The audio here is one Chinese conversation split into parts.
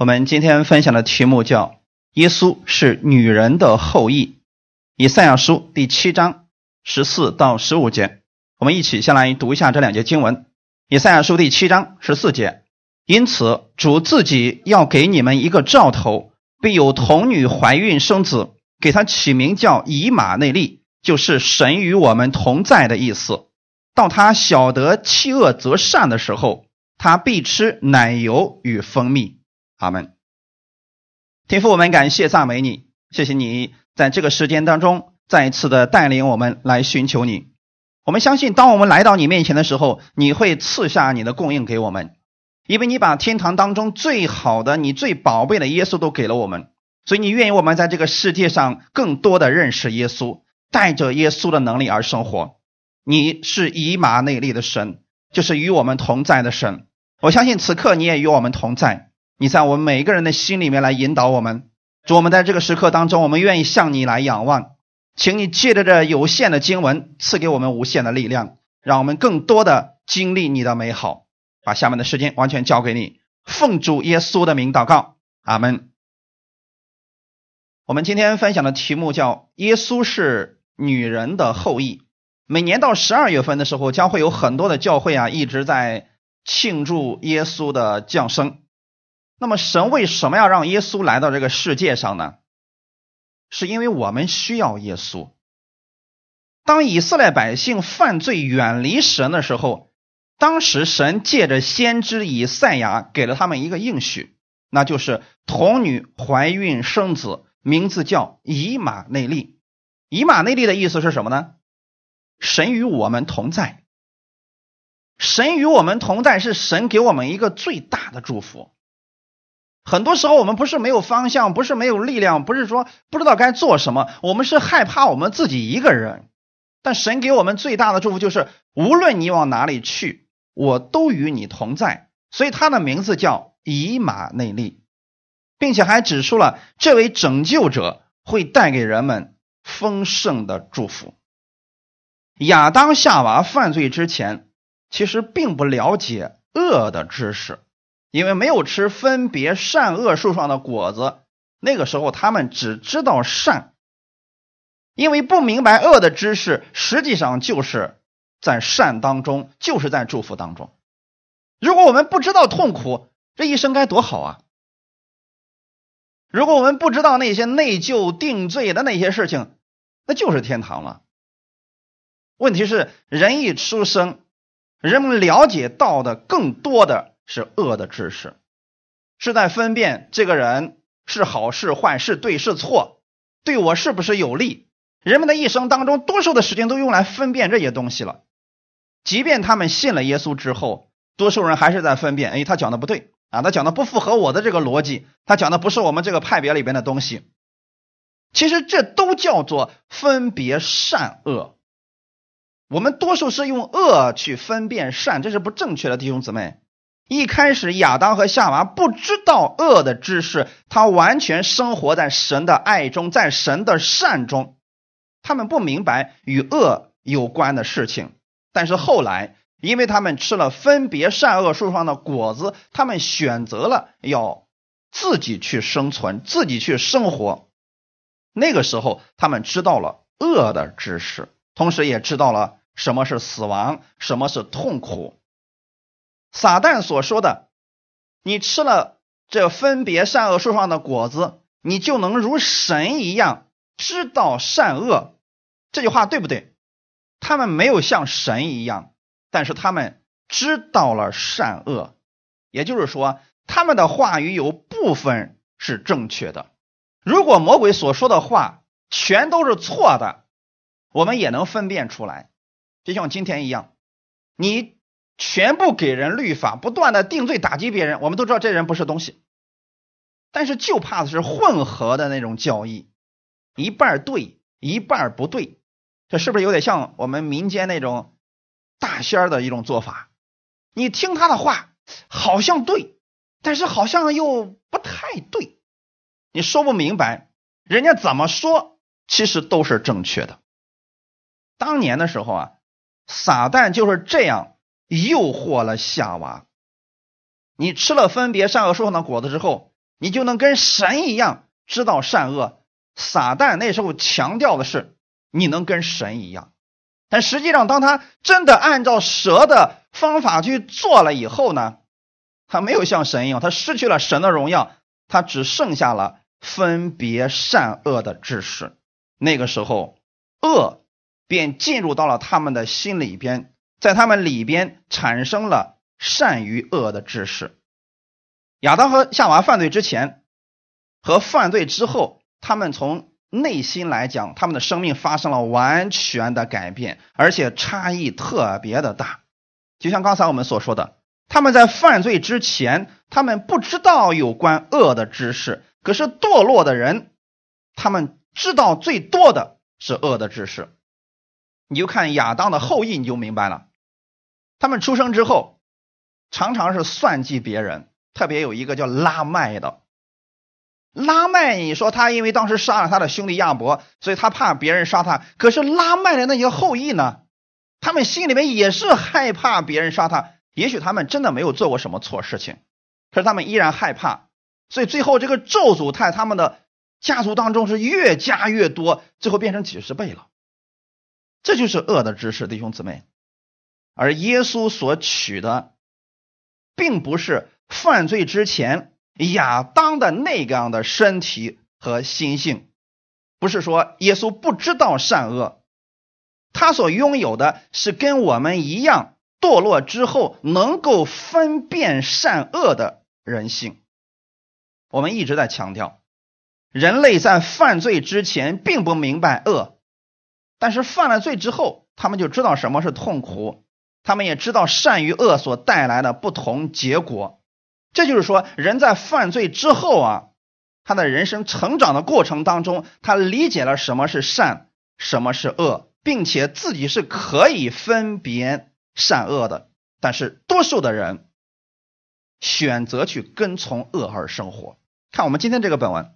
我们今天分享的题目叫“耶稣是女人的后裔”，以赛亚书第七章十四到十五节。我们一起先来读一下这两节经文：以赛亚书第七章十四节。因此，主自己要给你们一个兆头，必有童女怀孕生子，给他起名叫以马内利，就是神与我们同在的意思。到他晓得弃恶择善的时候，他必吃奶油与蜂蜜。阿门。天父，我们感谢赞美你，谢谢你在这个时间当中再次的带领我们来寻求你。我们相信，当我们来到你面前的时候，你会赐下你的供应给我们，因为你把天堂当中最好的、你最宝贝的耶稣都给了我们，所以你愿意我们在这个世界上更多的认识耶稣，带着耶稣的能力而生活。你是以马内利的神，就是与我们同在的神。我相信此刻你也与我们同在。你在我们每一个人的心里面来引导我们，主，我们在这个时刻当中，我们愿意向你来仰望，请你借着这有限的经文赐给我们无限的力量，让我们更多的经历你的美好。把下面的时间完全交给你，奉主耶稣的名祷告，阿门。我们今天分享的题目叫“耶稣是女人的后裔”。每年到十二月份的时候，将会有很多的教会啊一直在庆祝耶稣的降生。那么，神为什么要让耶稣来到这个世界上呢？是因为我们需要耶稣。当以色列百姓犯罪远离神的时候，当时神借着先知以赛亚给了他们一个应许，那就是童女怀孕生子，名字叫以马内利。以马内利的意思是什么呢？神与我们同在。神与我们同在，是神给我们一个最大的祝福。很多时候，我们不是没有方向，不是没有力量，不是说不知道该做什么，我们是害怕我们自己一个人。但神给我们最大的祝福就是，无论你往哪里去，我都与你同在。所以他的名字叫以马内利，并且还指出了这位拯救者会带给人们丰盛的祝福。亚当夏娃犯罪之前，其实并不了解恶的知识。因为没有吃分别善恶树上的果子，那个时候他们只知道善，因为不明白恶的知识，实际上就是在善当中，就是在祝福当中。如果我们不知道痛苦，这一生该多好啊！如果我们不知道那些内疚定罪的那些事情，那就是天堂了。问题是，人一出生，人们了解到的更多的。是恶的知识，是在分辨这个人是好是坏，是对是错，对我是不是有利。人们的一生当中，多数的时间都用来分辨这些东西了。即便他们信了耶稣之后，多数人还是在分辨：哎，他讲的不对啊，他讲的不符合我的这个逻辑，他讲的不是我们这个派别里边的东西。其实这都叫做分别善恶。我们多数是用恶去分辨善，这是不正确的，弟兄姊妹。一开始，亚当和夏娃不知道恶的知识，他完全生活在神的爱中，在神的善中，他们不明白与恶有关的事情。但是后来，因为他们吃了分别善恶树上的果子，他们选择了要自己去生存，自己去生活。那个时候，他们知道了恶的知识，同时也知道了什么是死亡，什么是痛苦。撒旦所说的，你吃了这分别善恶树上的果子，你就能如神一样知道善恶。这句话对不对？他们没有像神一样，但是他们知道了善恶。也就是说，他们的话语有部分是正确的。如果魔鬼所说的话全都是错的，我们也能分辨出来，就像今天一样，你。全部给人律法，不断的定罪打击别人，我们都知道这人不是东西。但是就怕的是混合的那种教义，一半对，一半不对，这是不是有点像我们民间那种大仙的一种做法？你听他的话好像对，但是好像又不太对，你说不明白，人家怎么说其实都是正确的。当年的时候啊，撒旦就是这样。诱惑了夏娃，你吃了分别善恶树上的果子之后，你就能跟神一样知道善恶。撒旦那时候强调的是你能跟神一样，但实际上，当他真的按照蛇的方法去做了以后呢，他没有像神一样，他失去了神的荣耀，他只剩下了分别善恶的知识。那个时候，恶便进入到了他们的心里边，在他们里边产生了善与恶的知识。亚当和夏娃犯罪之前和犯罪之后，他们从内心来讲，他们的生命发生了完全的改变，而且差异特别的大。就像刚才我们所说的，他们在犯罪之前，他们不知道有关恶的知识；可是堕落的人，他们知道最多的是恶的知识。你就看亚当的后裔，你就明白了。他们出生之后，常常是算计别人。特别有一个叫拉麦的，拉麦，你说他因为当时杀了他的兄弟亚伯，所以他怕别人杀他。可是拉麦的那些后裔呢，他们心里面也是害怕别人杀他。也许他们真的没有做过什么错事情，可是他们依然害怕，所以最后这个咒诅在他们的家族当中是越加越多，最后变成几十倍了。这就是恶的知识，弟兄姊妹。而耶稣所取的，并不是。犯罪之前，亚当的那个样的身体和心性，不是说耶稣不知道善恶，他所拥有的是跟我们一样堕落之后能够分辨善恶的人性。我们一直在强调，人类在犯罪之前并不明白恶，但是犯了罪之后，他们就知道什么是痛苦，他们也知道善与恶所带来的不同结果。这就是说，人在犯罪之后啊，他的人生成长的过程当中，他理解了什么是善，什么是恶，并且自己是可以分别善恶的。但是多数的人选择去跟从恶而生活。看我们今天这个本文，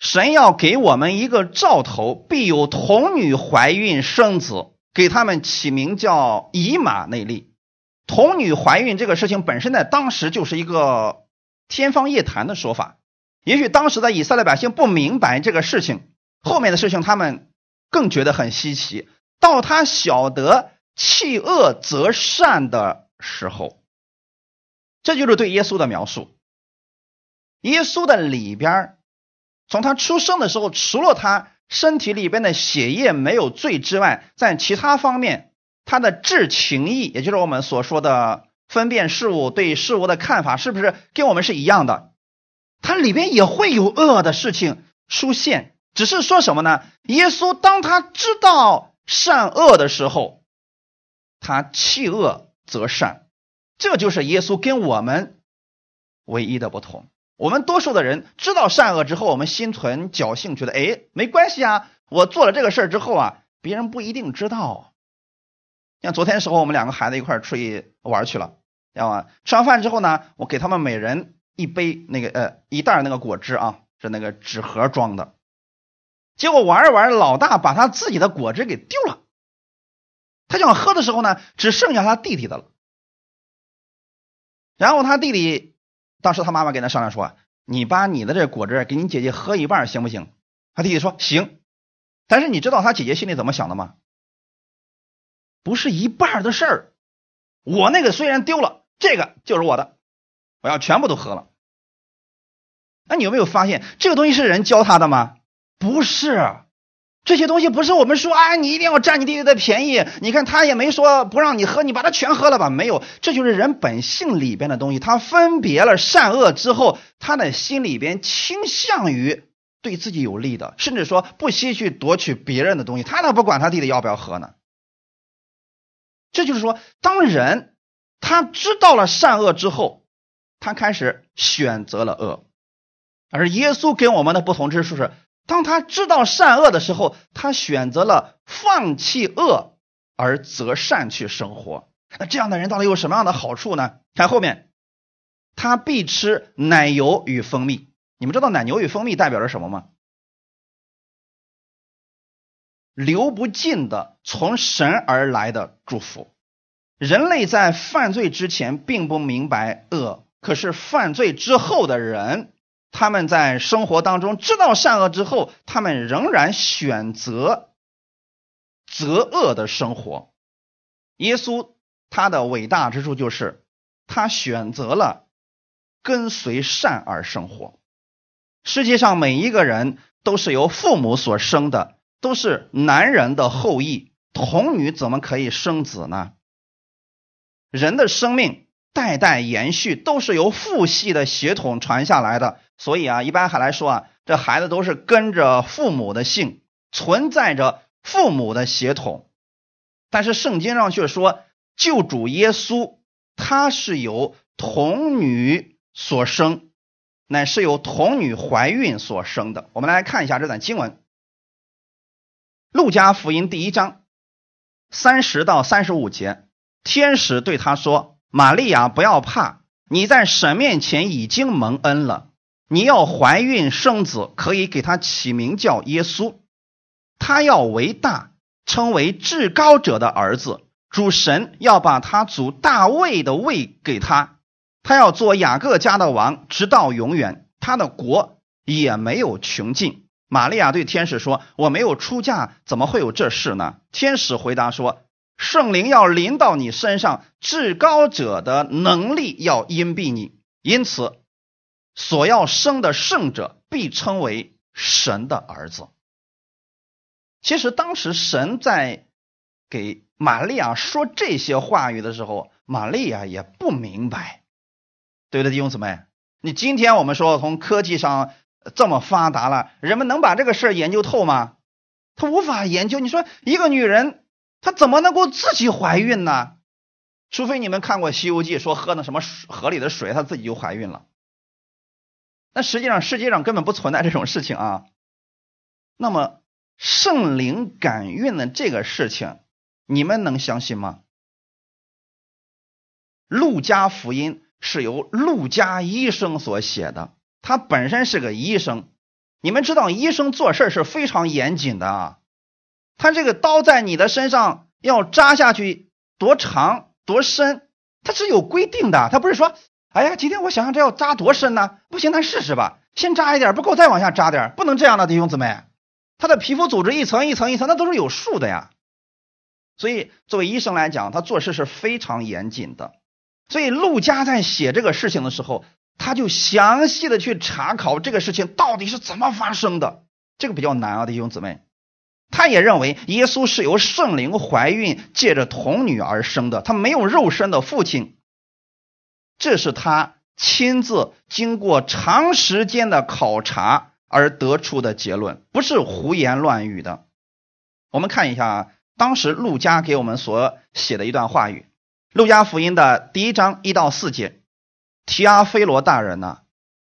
神要给我们一个兆头，必有童女怀孕生子，给他们起名叫以马内利。童女怀孕这个事情本身在当时就是一个天方夜谭的说法。也许当时的以色列百姓不明白这个事情，后面的事情他们更觉得很稀奇。到他晓得弃恶择善的时候，这就是对耶稣的描述。耶稣的里边，从他出生的时候，除了他身体里边的血液没有罪之外，在其他方面。他的智情意，也就是我们所说的分辨事物、对事物的看法，是不是跟我们是一样的？它里边也会有恶的事情出现，只是说什么呢？耶稣当他知道善恶的时候，他弃恶则善，这就是耶稣跟我们唯一的不同。我们多数的人知道善恶之后，我们心存侥幸，觉得哎，没关系啊，我做了这个事儿之后啊，别人不一定知道。像昨天时候，我们两个孩子一块出去玩去了，知道吗？吃完饭之后呢，我给他们每人一杯那个呃一袋那个果汁啊，是那个纸盒装的。结果玩着玩着，老大把他自己的果汁给丢了。他想喝的时候呢，只剩下他弟弟的了。然后他弟弟当时他妈妈跟他商量说：“你把你的这果汁给你姐姐喝一半行不行？”他弟弟说：“行。”但是你知道他姐姐心里怎么想的吗？不是一半的事儿，我那个虽然丢了，这个就是我的，我要全部都喝了。那你有没有发现，这个东西是人教他的吗？不是，这些东西不是我们说，哎，你一定要占你弟弟的便宜。你看他也没说不让你喝，你把它全喝了吧？没有，这就是人本性里边的东西。他分别了善恶之后，他的心里边倾向于对自己有利的，甚至说不惜去夺取别人的东西。他倒不管他弟弟要不要喝呢。这就是说，当人他知道了善恶之后，他开始选择了恶；而耶稣跟我们的不同之处是，当他知道善恶的时候，他选择了放弃恶而择善去生活。那这样的人到底有什么样的好处呢？看后面，他必吃奶油与蜂蜜。你们知道奶油与蜂蜜代表着什么吗？流不尽的从神而来的祝福。人类在犯罪之前并不明白恶，可是犯罪之后的人，他们在生活当中知道善恶之后，他们仍然选择择恶的生活。耶稣他的伟大之处就是，他选择了跟随善而生活。世界上每一个人都是由父母所生的，都是男人的后裔。童女怎么可以生子呢？人的生命代代延续，都是由父系的血统传下来的。所以啊，一般还来说啊，这孩子都是跟着父母的姓，存在着父母的血统。但是圣经上却说，救主耶稣他是由童女所生，乃是由童女怀孕所生的。我们来看一下这段经文，《路加福音》第一章。三十到三十五节，天使对他说：“玛利亚，不要怕，你在神面前已经蒙恩了。你要怀孕生子，可以给他起名叫耶稣。他要为大，称为至高者的儿子。主神要把他祖大卫的位给他，他要做雅各家的王，直到永远。他的国也没有穷尽。”玛利亚对天使说：“我没有出嫁，怎么会有这事呢？”天使回答说：“圣灵要临到你身上，至高者的能力要荫蔽你，因此所要生的圣者必称为神的儿子。”其实当时神在给玛利亚说这些话语的时候，玛利亚也不明白，对不对，弟兄姊妹？你今天我们说从科技上。这么发达了，人们能把这个事儿研究透吗？他无法研究。你说一个女人，她怎么能够自己怀孕呢？除非你们看过《西游记》，说喝那什么河里的水，她自己就怀孕了。那实际上世界上根本不存在这种事情啊。那么圣灵感孕的这个事情，你们能相信吗？路加福音是由路加医生所写的。他本身是个医生，你们知道医生做事是非常严谨的啊。他这个刀在你的身上要扎下去多长多深，他是有规定的。他不是说，哎呀，今天我想想这要扎多深呢？不行，咱试试吧，先扎一点不够，再往下扎点，不能这样的，弟兄姊妹。他的皮肤组织一层一层一层，那都是有数的呀。所以作为医生来讲，他做事是非常严谨的。所以陆家在写这个事情的时候。他就详细的去查考这个事情到底是怎么发生的，这个比较难啊，弟兄姊妹。他也认为耶稣是由圣灵怀孕，借着童女而生的，他没有肉身的父亲。这是他亲自经过长时间的考察而得出的结论，不是胡言乱语的。我们看一下啊当时陆家给我们所写的一段话语，《路加福音》的第一章一到四节。提阿非罗大人呐，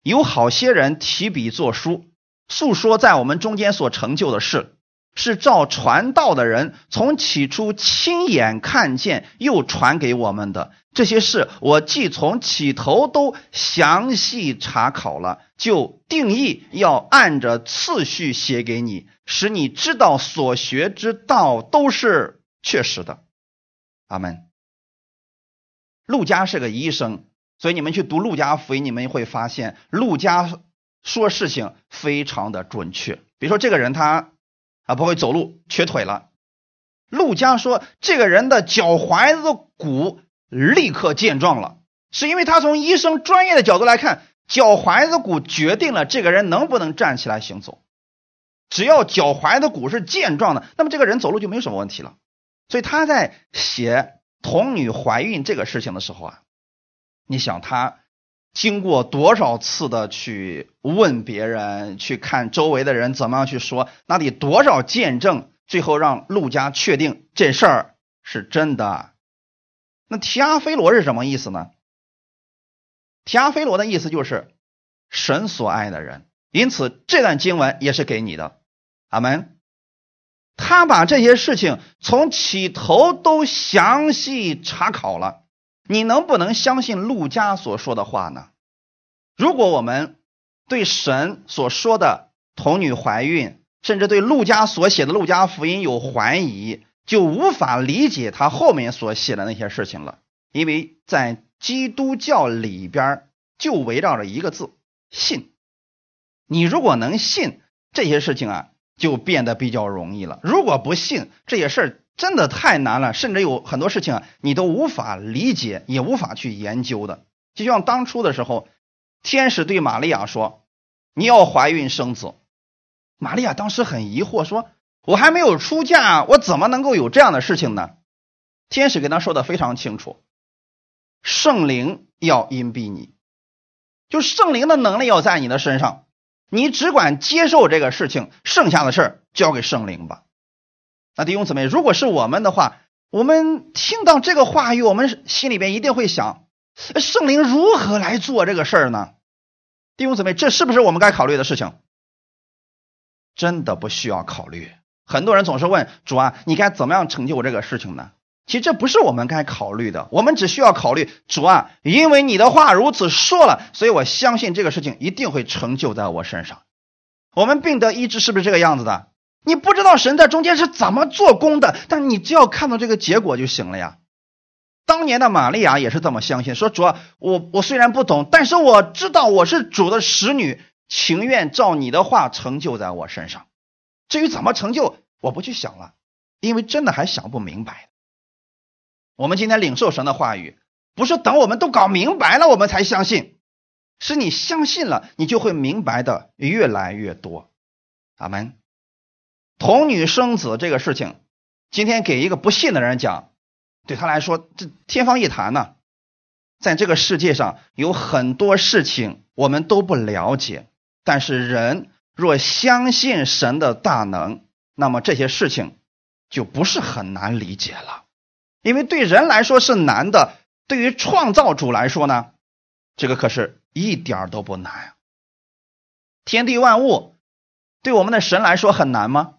有好些人提笔作书，诉说在我们中间所成就的事，是照传道的人从起初亲眼看见，又传给我们的这些事，我既从起头都详细查考了，就定义要按着次序写给你，使你知道所学之道都是确实的。阿门。陆家是个医生。所以你们去读《陆家福音》，你们会发现陆家说事情非常的准确。比如说，这个人他啊不会走路，瘸腿了。陆家说，这个人的脚踝子骨立刻健壮了，是因为他从医生专业的角度来看，脚踝子骨决定了这个人能不能站起来行走。只要脚踝的骨是健壮的，那么这个人走路就没有什么问题了。所以他在写童女怀孕这个事情的时候啊。你想他经过多少次的去问别人，去看周围的人怎么样去说，那得多少见证，最后让陆家确定这事儿是真的。那提阿非罗是什么意思呢？提阿非罗的意思就是神所爱的人，因此这段经文也是给你的。阿门。他把这些事情从起头都详细查考了。你能不能相信陆家所说的话呢？如果我们对神所说的童女怀孕，甚至对陆家所写的《陆家福音》有怀疑，就无法理解他后面所写的那些事情了。因为在基督教里边，就围绕着一个字：信。你如果能信，这些事情啊就变得比较容易了。如果不信，这些事儿真的太难了，甚至有很多事情啊你都无法理解，也无法去研究的。就像当初的时候，天使对玛利亚说：“你要怀孕生子。”玛利亚当时很疑惑，说：“我还没有出嫁，我怎么能够有这样的事情呢？”天使跟他说的非常清楚：“圣灵要荫蔽你，就圣灵的能力要在你的身上，你只管接受这个事情，剩下的事儿交给圣灵吧。”那弟兄姊妹，如果是我们的话，我们听到这个话语，我们心里边一定会想：圣灵如何来做这个事儿呢？弟兄姊妹，这是不是我们该考虑的事情？真的不需要考虑。很多人总是问主啊，你该怎么样成就我这个事情呢？其实这不是我们该考虑的。我们只需要考虑主啊，因为你的话如此说了，所以我相信这个事情一定会成就在我身上。我们病得医治是不是这个样子的？你不知道神在中间是怎么做工的，但你只要看到这个结果就行了呀。当年的玛利亚也是这么相信，说主啊，我我虽然不懂，但是我知道我是主的使女。情愿照你的话成就在我身上，至于怎么成就，我不去想了，因为真的还想不明白。我们今天领受神的话语，不是等我们都搞明白了我们才相信，是你相信了，你就会明白的越来越多。阿门。童女生子这个事情，今天给一个不信的人讲，对他来说这天方夜谭呢。在这个世界上有很多事情我们都不了解。但是人若相信神的大能，那么这些事情就不是很难理解了。因为对人来说是难的，对于创造主来说呢，这个可是一点都不难。天地万物对我们的神来说很难吗？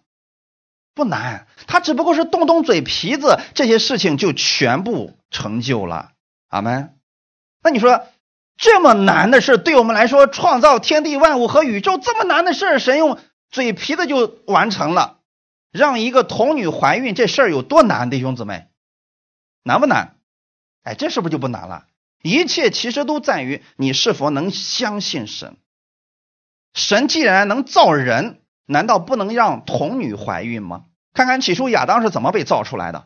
不难，他只不过是动动嘴皮子，这些事情就全部成就了。阿门。那你说？这么难的事，对我们来说，创造天地万物和宇宙这么难的事，神用嘴皮子就完成了。让一个童女怀孕，这事儿有多难？弟兄姊妹，难不难？哎，这是不是就不难了？一切其实都在于你是否能相信神。神既然能造人，难道不能让童女怀孕吗？看看起初亚当是怎么被造出来的，《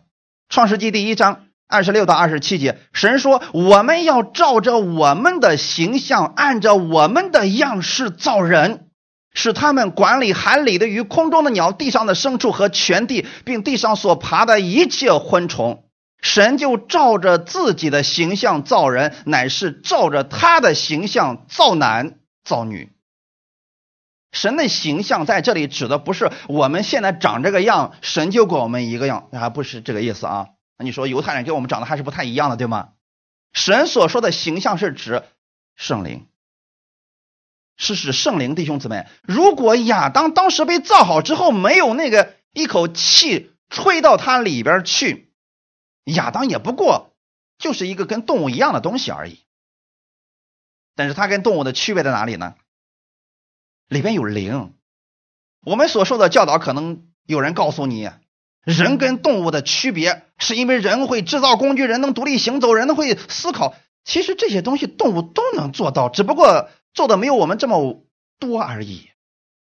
创世纪》第一章。二十六到二十七节，神说：“我们要照着我们的形象，按照我们的样式造人，使他们管理海里的鱼、空中的鸟、地上的牲畜和全地，并地上所爬的一切昆虫。神就照着自己的形象造人，乃是照着他的形象造男造女。神的形象在这里指的不是我们现在长这个样，神就给我们一个样，还不是这个意思啊。”你说犹太人跟我们长得还是不太一样的，对吗？神所说的形象是指圣灵，是指圣灵弟兄姊妹。如果亚当当时被造好之后，没有那个一口气吹到他里边去，亚当也不过就是一个跟动物一样的东西而已。但是他跟动物的区别在哪里呢？里边有灵。我们所受的教导，可能有人告诉你。人跟动物的区别，是因为人会制造工具，人能独立行走，人能会思考。其实这些东西动物都能做到，只不过做的没有我们这么多而已。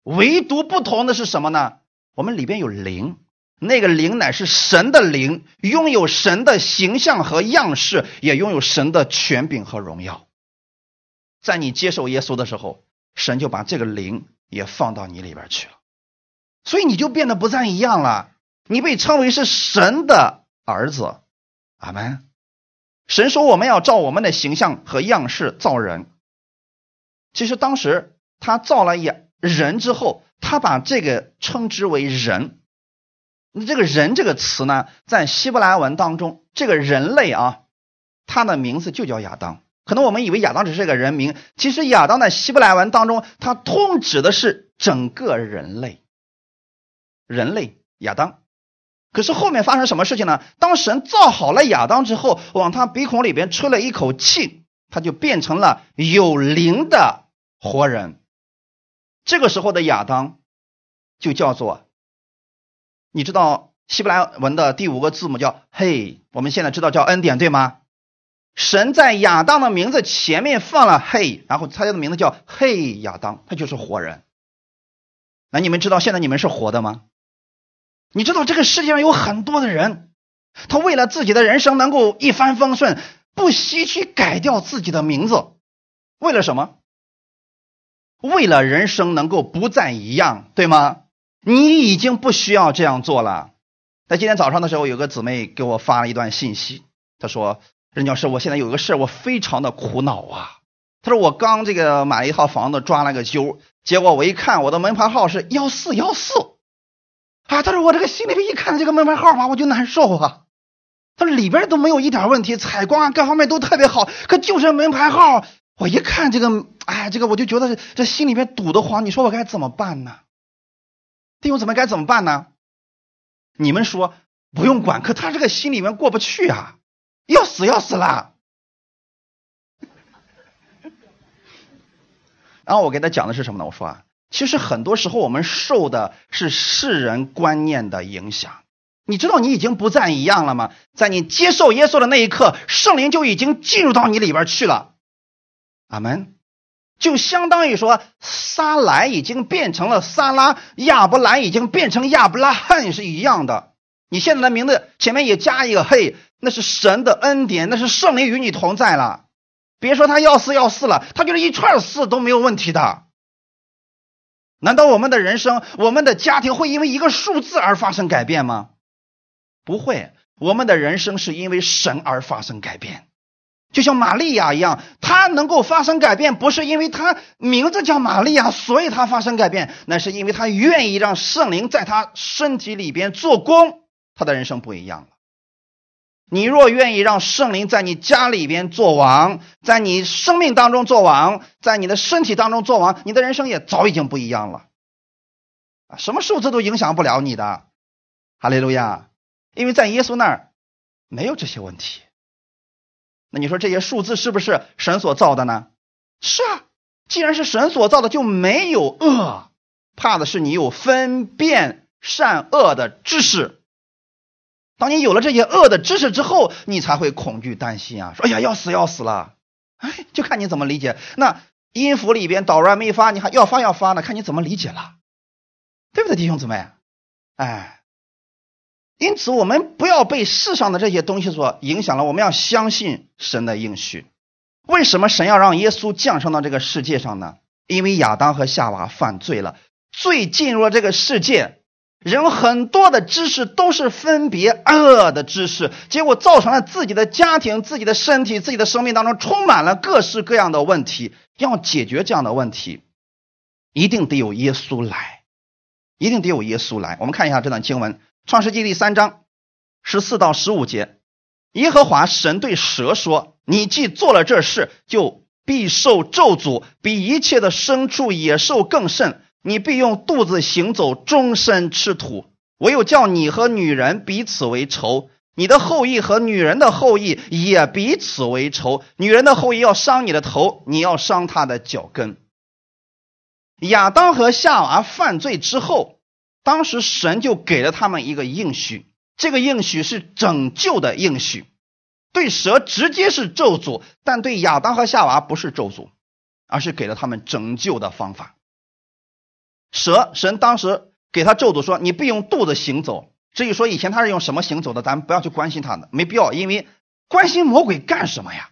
唯独不同的是什么呢？我们里边有灵，那个灵乃是神的灵，拥有神的形象和样式，也拥有神的权柄和荣耀。在你接受耶稣的时候，神就把这个灵也放到你里边去了，所以你就变得不再一样了。你被称为是神的儿子，阿门。神说我们要照我们的形象和样式造人。其实当时他造了人之后，他把这个称之为人。那这个人这个词呢，在希伯来文当中，这个人类啊，他的名字就叫亚当。可能我们以为亚当只是个人名，其实亚当在希伯来文当中，它通指的是整个人类。人类亚当。可是后面发生什么事情呢？当神造好了亚当之后，往他鼻孔里边吹了一口气，他就变成了有灵的活人。这个时候的亚当就叫做，你知道希伯来文的第五个字母叫“嘿”，我们现在知道叫恩典，对吗？神在亚当的名字前面放了嘿，然后他的名字叫嘿亚当，他就是活人。那你们知道现在你们是活的吗？你知道这个世界上有很多的人，他为了自己的人生能够一帆风顺，不惜去改掉自己的名字，为了什么？为了人生能够不再一样，对吗？你已经不需要这样做了。在今天早上的时候，有个姊妹给我发了一段信息，她说：“任教师，我现在有个事我非常的苦恼啊。”她说：“我刚这个买了一套房子，装了个修，结果我一看我的门牌号是幺四幺四。”啊，他说我这个心里边一看这个门牌号码我就难受啊。他说里边都没有一点问题，采光啊各方面都特别好，可就是门牌号，我一看这个，哎，这个我就觉得这心里边堵得慌。你说我该怎么办呢？弟兄姊妹该怎么办呢？你们说不用管，可他这个心里面过不去啊，要死要死了。然后我给他讲的是什么呢？我说啊。其实很多时候，我们受的是世人观念的影响。你知道你已经不再一样了吗？在你接受耶稣的那一刻，圣灵就已经进入到你里边去了。阿门。就相当于说，撒莱已经变成了撒拉，亚伯兰已经变成亚伯拉罕是一样的。你现在的名字前面也加一个“嘿”，那是神的恩典，那是圣灵与你同在了。别说他要四要四了，他就是一串四都没有问题的。难道我们的人生、我们的家庭会因为一个数字而发生改变吗？不会，我们的人生是因为神而发生改变。就像玛利亚一样，她能够发生改变，不是因为她名字叫玛利亚，所以她发生改变，那是因为她愿意让圣灵在她身体里边做工，她的人生不一样了。你若愿意让圣灵在你家里边做王，在你生命当中做王，在你的身体当中做王，你的人生也早已经不一样了。啊，什么数字都影响不了你的，哈利路亚！因为在耶稣那儿没有这些问题。那你说这些数字是不是神所造的呢？是啊，既然是神所造的，就没有恶，怕的是你有分辨善恶的知识。当你有了这些恶的知识之后，你才会恐惧担心啊！说哎呀，要死要死了！哎，就看你怎么理解。那音符里边导软没发，你还要发要发呢，看你怎么理解了，对不对，弟兄姊妹？哎，因此我们不要被世上的这些东西所影响了，我们要相信神的应许。为什么神要让耶稣降生到这个世界上呢？因为亚当和夏娃犯罪了，罪进入了这个世界。人很多的知识都是分别恶的知识，结果造成了自己的家庭、自己的身体、自己的生命当中充满了各式各样的问题。要解决这样的问题，一定得有耶稣来，一定得有耶稣来。我们看一下这段经文，《创世纪》第三章十四到十五节：耶和华神对蛇说：“你既做了这事，就必受咒诅，比一切的牲畜、野兽更甚。”你必用肚子行走，终身吃土。唯有叫你和女人彼此为仇，你的后裔和女人的后裔也彼此为仇。女人的后裔要伤你的头，你要伤她的脚跟。亚当和夏娃犯罪之后，当时神就给了他们一个应许，这个应许是拯救的应许。对蛇直接是咒诅，但对亚当和夏娃不是咒诅，而是给了他们拯救的方法。蛇神当时给他咒诅说：“你必用肚子行走。”至于说以前他是用什么行走的，咱们不要去关心他的，没必要，因为关心魔鬼干什么呀？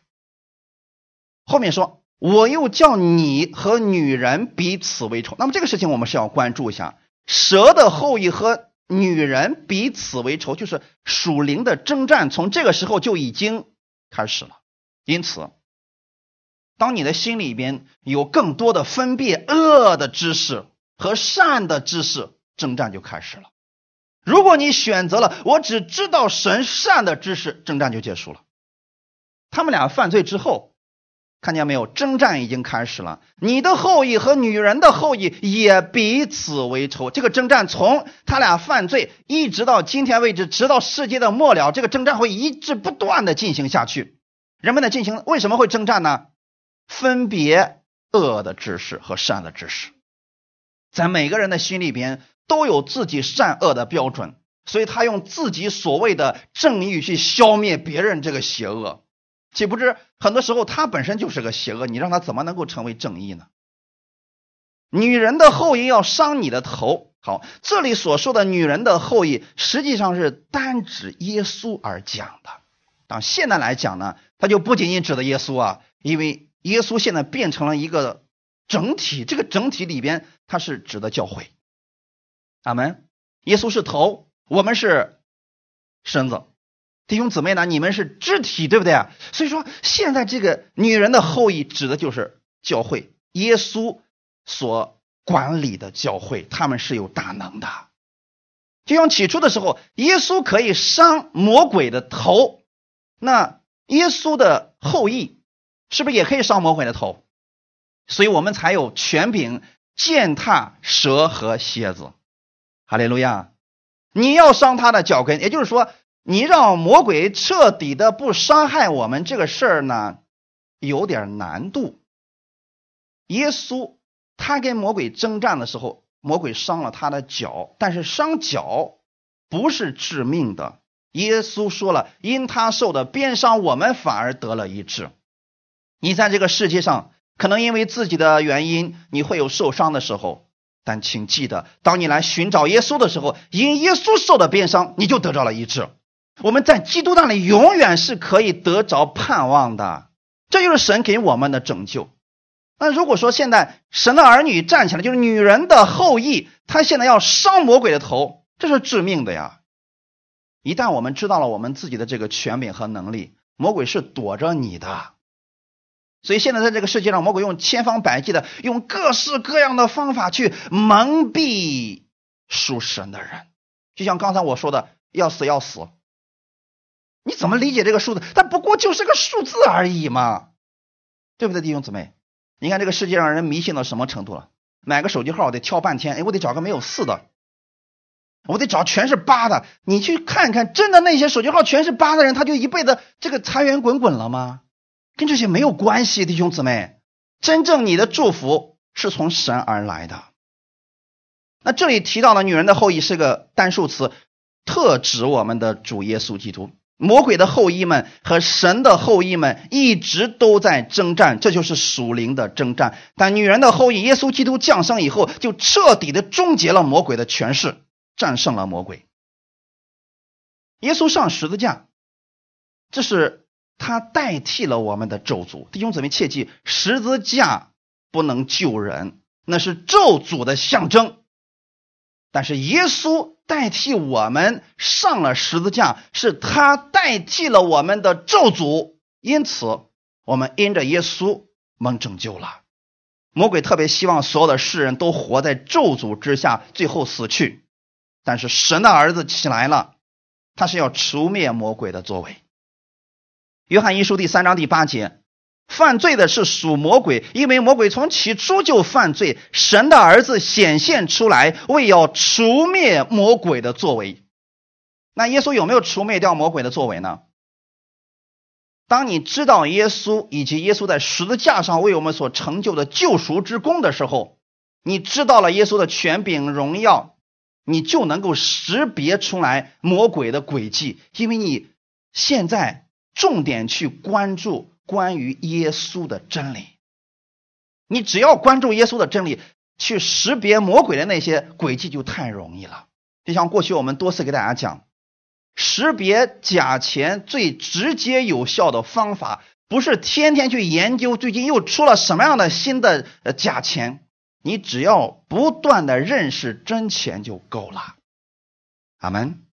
后面说：“我又叫你和女人彼此为仇。”那么这个事情我们是要关注一下，蛇的后裔和女人彼此为仇，就是属灵的征战，从这个时候就已经开始了。因此，当你的心里边有更多的分辨恶的知识。和善的知识征战就开始了。如果你选择了我只知道神善的知识，征战就结束了。他们俩犯罪之后，看见没有？征战已经开始了。你的后裔和女人的后裔也彼此为仇。这个征战从他俩犯罪一直到今天为止，直到世界的末了，这个征战会一直不断的进行下去。人们的进行为什么会征战呢？分别恶的知识和善的知识。在每个人的心里边都有自己善恶的标准，所以他用自己所谓的正义去消灭别人这个邪恶。岂不知很多时候他本身就是个邪恶，你让他怎么能够成为正义呢？女人的后裔要伤你的头。好，这里所说的女人的后裔，实际上是单指耶稣而讲的。当现在来讲呢，它就不仅仅指的耶稣啊，因为耶稣现在变成了一个整体，这个整体里边它是指的教会。阿门。耶稣是头，我们是身子。弟兄姊妹呢，你们是肢体，对不对啊？所以说，现在这个女人的后裔指的就是教会，耶稣所管理的教会，他们是有大能的。就像起初的时候，耶稣可以伤魔鬼的头，那耶稣的后裔是不是也可以伤魔鬼的头？所以我们才有权柄践踏蛇和蝎子。哈利路亚！你要伤他的脚跟，也就是说。你让魔鬼彻底的不伤害我们这个事儿呢，有点难度。耶稣他跟魔鬼征战的时候，魔鬼伤了他的脚，但是伤脚不是致命的。耶稣说了，因他受的鞭伤，我们反而得了一治。你在这个世界上，可能因为自己的原因，你会有受伤的时候，但请记得，当你来寻找耶稣的时候，因耶稣受的鞭伤，你就得着了医治。我们在基督那里永远是可以得着盼望的，这就是神给我们的拯救。那如果说现在神的儿女站起来，就是女人的后裔，他现在要伤魔鬼的头，这是致命的呀！一旦我们知道了我们自己的这个权柄和能力，魔鬼是躲着你的。所以现在在这个世界上，魔鬼用千方百计的，用各式各样的方法去蒙蔽属神的人。就像刚才我说的，要死要死。你怎么理解这个数字？它不过就是个数字而已嘛，对不对，弟兄姊妹？你看这个世界上人迷信到什么程度了？买个手机号得挑半天，哎，我得找个没有四的，我得找全是八的。你去看看，真的那些手机号全是八的人，他就一辈子这个财源滚滚了吗？跟这些没有关系，弟兄姊妹。真正你的祝福是从神而来的。那这里提到的女人的后裔是个单数词，特指我们的主耶稣基督。魔鬼的后裔们和神的后裔们一直都在征战，这就是属灵的征战。但女人的后裔耶稣基督降生以后，就彻底的终结了魔鬼的权势，战胜了魔鬼。耶稣上十字架，这是他代替了我们的咒诅。弟兄姊妹切记，十字架不能救人，那是咒诅的象征。但是耶稣。代替我们上了十字架，是他代替了我们的咒诅，因此我们因着耶稣蒙拯救了。魔鬼特别希望所有的世人都活在咒诅之下，最后死去。但是神的儿子起来了，他是要除灭魔鬼的作为。约翰一书第三章第八节。犯罪的是属魔鬼，因为魔鬼从起初就犯罪。神的儿子显现出来，为要除灭魔鬼的作为。那耶稣有没有除灭掉魔鬼的作为呢？当你知道耶稣以及耶稣在十字架上为我们所成就的救赎之功的时候，你知道了耶稣的权柄荣耀，你就能够识别出来魔鬼的诡计，因为你现在重点去关注。关于耶稣的真理，你只要关注耶稣的真理，去识别魔鬼的那些诡计就太容易了。就像过去我们多次给大家讲，识别假钱最直接有效的方法，不是天天去研究最近又出了什么样的新的呃假钱，你只要不断的认识真钱就够了。阿门。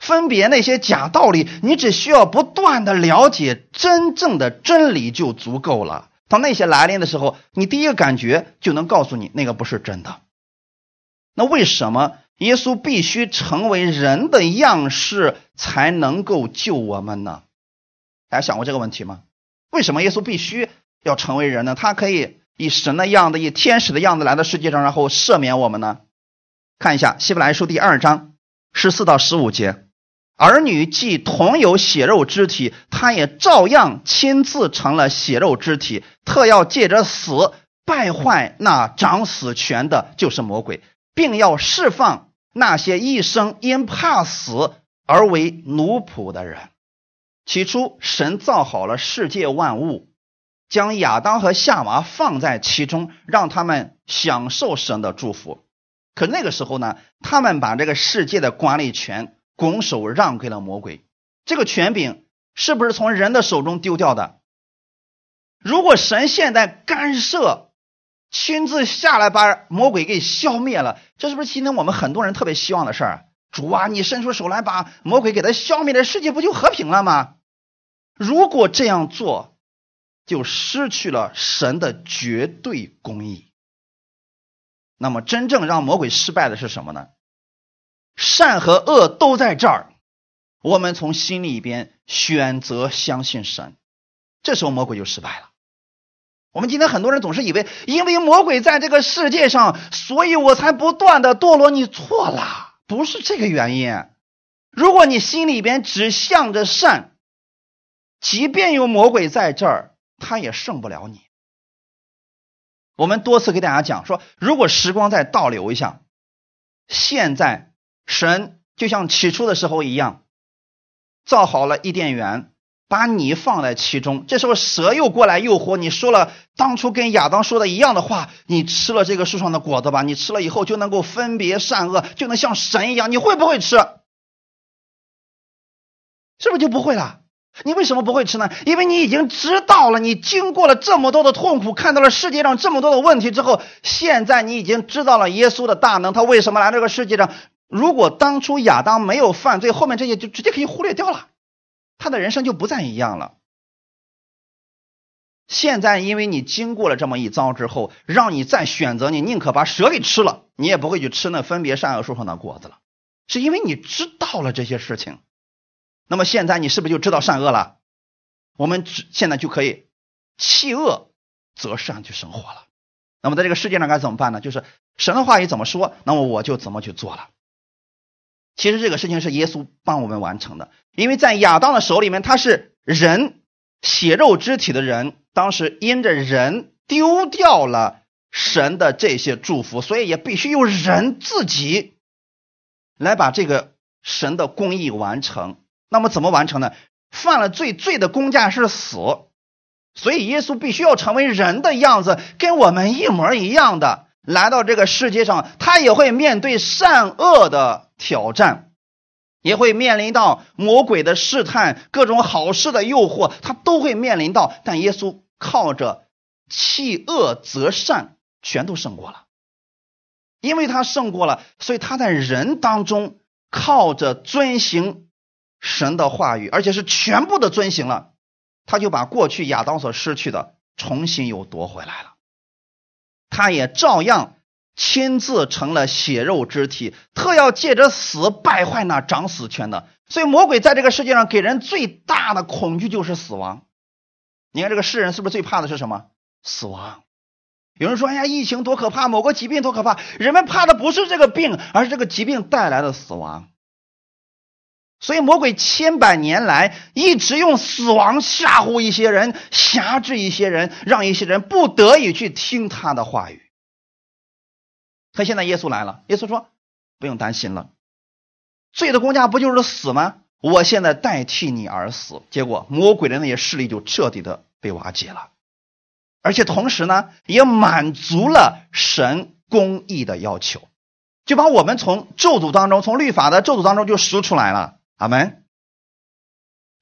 分别那些假道理，你只需要不断的了解真正的真理就足够了。当那些来临的时候，你第一个感觉就能告诉你那个不是真的。那为什么耶稣必须成为人的样式才能够救我们呢？大家想过这个问题吗？为什么耶稣必须要成为人呢？他可以以神的样子、以天使的样子来到世界上，然后赦免我们呢？看一下希伯来书第二章十四到十五节。儿女既同有血肉之体，他也照样亲自成了血肉之体，特要借着死败坏那掌死权的，就是魔鬼，并要释放那些一生因怕死而为奴仆的人。起初神造好了世界万物，将亚当和夏娃放在其中，让他们享受神的祝福。可那个时候呢，他们把这个世界的管理权拱手让给了魔鬼。这个权柄是不是从人的手中丢掉的？如果神现在干涉，亲自下来把魔鬼给消灭了，这是不是今天我们很多人特别希望的事儿？主啊，你伸出手来把魔鬼给他消灭了，世界不就和平了吗？如果这样做，就失去了神的绝对公义。那么，真正让魔鬼失败的是什么呢？善和恶都在这儿，我们从心里边选择相信神，这时候魔鬼就失败了。我们今天很多人总是以为，因为魔鬼在这个世界上，所以我才不断的堕落。你错了，不是这个原因。如果你心里边只向着善，即便有魔鬼在这儿，他也胜不了你。我们多次给大家讲说，如果时光再倒流一下，现在神就像起初的时候一样，造好了伊甸园。把你放在其中，这时候蛇又过来诱惑你，说了当初跟亚当说的一样的话：你吃了这个树上的果子吧，你吃了以后就能够分别善恶，就能像神一样。你会不会吃？是不是就不会了？你为什么不会吃呢？因为你已经知道了，你经过了这么多的痛苦，看到了世界上这么多的问题之后，现在你已经知道了耶稣的大能，他为什么来这个世界上？如果当初亚当没有犯罪，后面这些就直接可以忽略掉了。他的人生就不再一样了。现在，因为你经过了这么一遭之后，让你再选择，你宁可把蛇给吃了，你也不会去吃那分别善恶树上的果子了，是因为你知道了这些事情。那么现在，你是不是就知道善恶了？我们只现在就可以弃恶择善去生活了。那么在这个世界上该怎么办呢？就是神的话语怎么说，那么我就怎么去做了。其实这个事情是耶稣帮我们完成的，因为在亚当的手里面，他是人血肉之体的人，当时因着人丢掉了神的这些祝福，所以也必须由人自己来把这个神的公义完成。那么怎么完成呢？犯了罪，罪的公价是死，所以耶稣必须要成为人的样子，跟我们一模一样的来到这个世界上，他也会面对善恶的。挑战也会面临到魔鬼的试探，各种好事的诱惑，他都会面临到。但耶稣靠着弃恶择善，全都胜过了。因为他胜过了，所以他在人当中靠着遵行神的话语，而且是全部的遵行了，他就把过去亚当所失去的重新又夺回来了。他也照样。亲自成了血肉之体，特要借着死败坏那掌死权的。所以魔鬼在这个世界上给人最大的恐惧就是死亡。你看这个世人是不是最怕的是什么？死亡。有人说：“哎呀，疫情多可怕，某个疾病多可怕。”人们怕的不是这个病，而是这个疾病带来的死亡。所以魔鬼千百年来一直用死亡吓唬一些人，辖制一些人，让一些人不得已去听他的话语。可现在耶稣来了，耶稣说：“不用担心了，罪的公价不就是死吗？我现在代替你而死。”结果魔鬼的那些势力就彻底的被瓦解了，而且同时呢，也满足了神公义的要求，就把我们从咒诅当中，从律法的咒诅当中就赎出来了。阿门，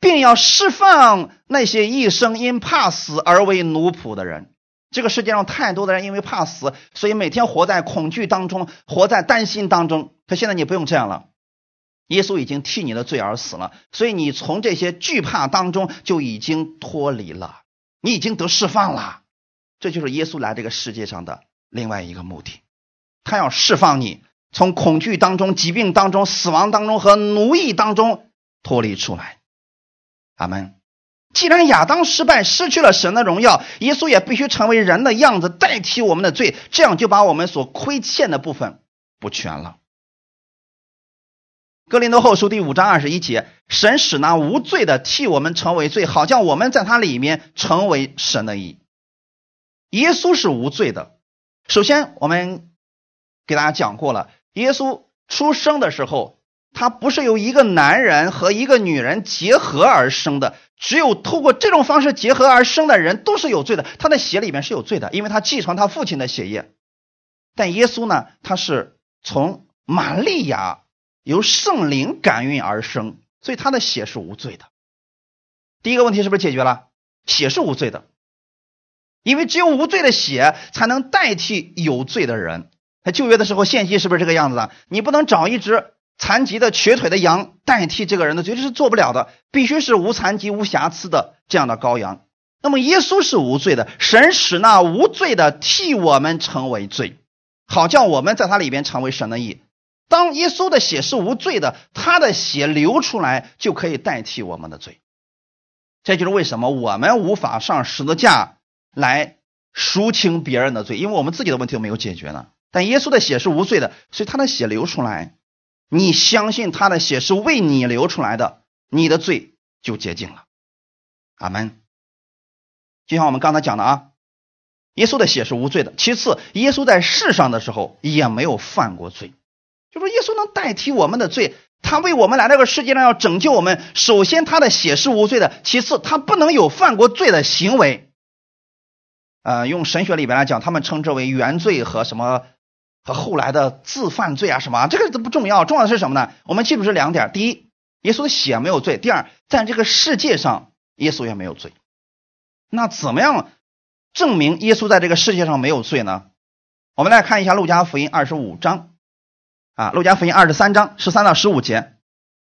并要释放那些一生因怕死而为奴仆的人。这个世界上太多的人因为怕死，所以每天活在恐惧当中，活在担心当中。可现在你不用这样了，耶稣已经替你的罪而死了，所以你从这些惧怕当中就已经脱离了，你已经得释放了。这就是耶稣来这个世界上的另外一个目的，他要释放你从恐惧当中、疾病当中、死亡当中和奴役当中脱离出来。阿门。既然亚当失败，失去了神的荣耀，耶稣也必须成为人的样子，代替我们的罪，这样就把我们所亏欠的部分补全了。哥林多后书第五章二十一节，神使那无罪的替我们成为罪，好像我们在他里面成为神的义。耶稣是无罪的。首先，我们给大家讲过了，耶稣出生的时候。他不是由一个男人和一个女人结合而生的，只有通过这种方式结合而生的人都是有罪的，他的血里面是有罪的，因为他继承他父亲的血液。但耶稣呢，他是从玛利亚由圣灵感孕而生，所以他的血是无罪的。第一个问题是不是解决了？血是无罪的，因为只有无罪的血才能代替有罪的人。在旧约的时候献祭是不是这个样子的？你不能找一只。残疾的瘸腿的羊代替这个人的罪，这是做不了的，必须是无残疾无瑕疵的这样的羔羊。那么耶稣是无罪的，神使那无罪的替我们成为罪，好叫我们在他里边成为神的义。当耶稣的血是无罪的，他的血流出来就可以代替我们的罪。这就是为什么我们无法上十字架来赎清别人的罪，因为我们自己的问题都没有解决呢。耶稣的血是无罪的，所以他的血流出来。你相信他的血是为你流出来的，你的罪就洁净了。阿门。就像我们刚才讲的啊，耶稣的血是无罪的。其次，耶稣在世上的时候也没有犯过罪，就说耶稣能代替我们的罪，他为我们来这个世界上要拯救我们。首先，他的血是无罪的；其次，他不能有犯过罪的行为。呃，用神学里边来讲，他们称之为原罪和什么？和后来的自犯罪啊什么，这个都不重要，重要的是什么呢？我们记住这两点：第一，耶稣的血没有罪；第二，在这个世界上，耶稣也没有罪。那怎么样证明耶稣在这个世界上没有罪呢？我们来看一下《路加福音》二十五章啊，《路加福音》二十三章十三到十五节，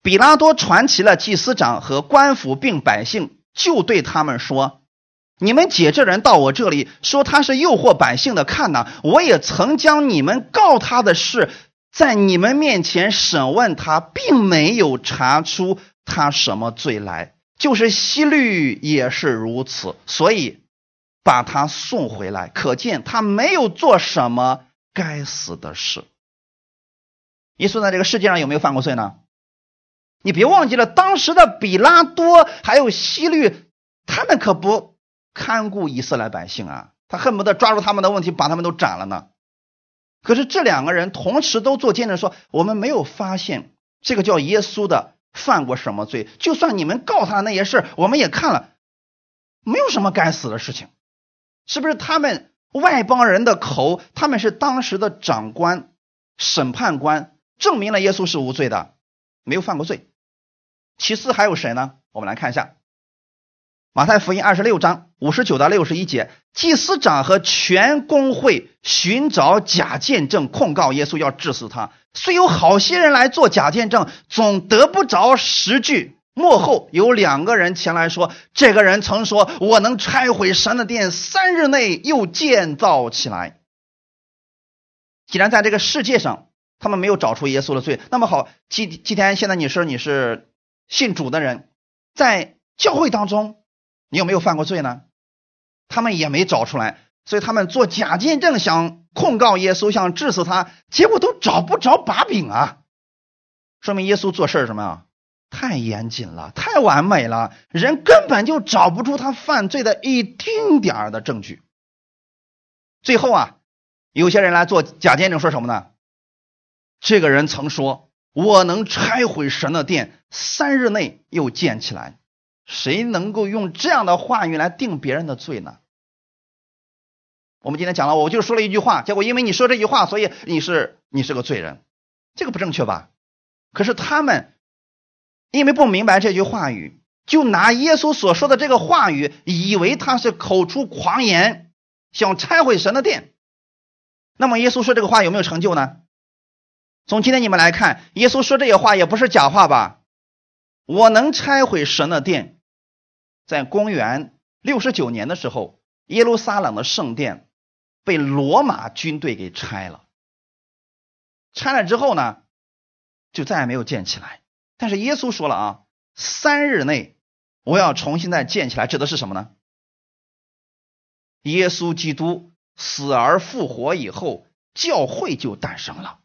比拉多传齐了祭司长和官府并百姓，就对他们说。你们解这人到我这里说他是诱惑百姓的，看呐，我也曾将你们告他的事在你们面前审问他，并没有查出他什么罪来，就是希律也是如此，所以把他送回来。可见他没有做什么该死的事。耶稣在这个世界上有没有犯过罪呢？你别忘记了，当时的比拉多还有希律，他们可不。看顾以色列百姓啊，他恨不得抓住他们的问题，把他们都斩了呢。可是这两个人同时都做见证说，我们没有发现这个叫耶稣的犯过什么罪。就算你们告他的那些事我们也看了，没有什么该死的事情。是不是他们外邦人的口，他们是当时的长官、审判官，证明了耶稣是无罪的，没有犯过罪。其次还有谁呢？我们来看一下。马太福音二十六章五十九到六十一节，祭司长和全公会寻找假见证控告耶稣，要治死他。虽有好些人来做假见证，总得不着实据。幕后有两个人前来说：“这个人曾说，我能拆毁神的殿，三日内又建造起来。”既然在这个世界上他们没有找出耶稣的罪，那么好，今今天现在你说你是信主的人，在教会当中。你有没有犯过罪呢？他们也没找出来，所以他们做假见证，想控告耶稣，想治死他，结果都找不着把柄啊！说明耶稣做事什么呀？太严谨了，太完美了，人根本就找不出他犯罪的一丁点儿的证据。最后啊，有些人来做假见证，说什么呢？这个人曾说：“我能拆毁神的殿，三日内又建起来。”谁能够用这样的话语来定别人的罪呢？我们今天讲了，我就说了一句话，结果因为你说这句话，所以你是你是个罪人，这个不正确吧？可是他们因为不明白这句话语，就拿耶稣所说的这个话语，以为他是口出狂言，想拆毁神的殿。那么耶稣说这个话有没有成就呢？从今天你们来看，耶稣说这些话也不是假话吧？我能拆毁神的殿。在公元六十九年的时候，耶路撒冷的圣殿被罗马军队给拆了。拆了之后呢，就再也没有建起来。但是耶稣说了啊，三日内我要重新再建起来，指的是什么呢？耶稣基督死而复活以后，教会就诞生了。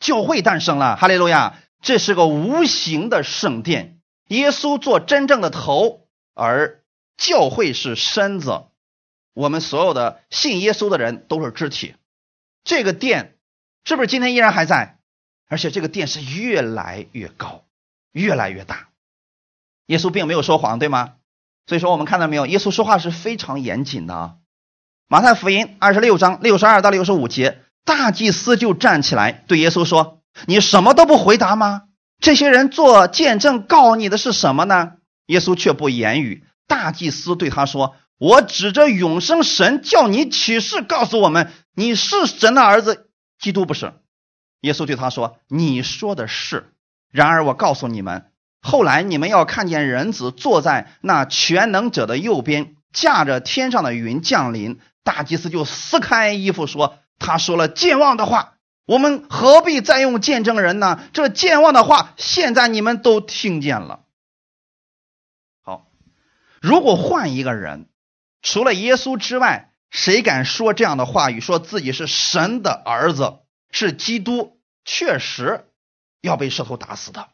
教会诞生了，哈利路亚！这是个无形的圣殿。耶稣做真正的头，而教会是身子。我们所有的信耶稣的人都是肢体。这个殿是不是今天依然还在？而且这个殿是越来越高，越来越大。耶稣并没有说谎，对吗？所以说，我们看到没有，耶稣说话是非常严谨的啊。马太福音二十六章六十二到六十五节，大祭司就站起来对耶稣说：“你什么都不回答吗？这些人做见证告你的是什么呢？”耶稣却不言语。大祭司对他说：“我指着永生神叫你起誓，告诉我们你是神的儿子，基督不是。”耶稣对他说：“你说的是。然而我告诉你们，后来你们要看见人子坐在那全能者的右边，驾着天上的云降临。”大祭司就撕开衣服说：“他说了健忘的话，我们何必再用见证人呢？这健忘的话，现在你们都听见了。好，如果换一个人，除了耶稣之外，谁敢说这样的话语？说自己是神的儿子，是基督，确实要被石头打死的，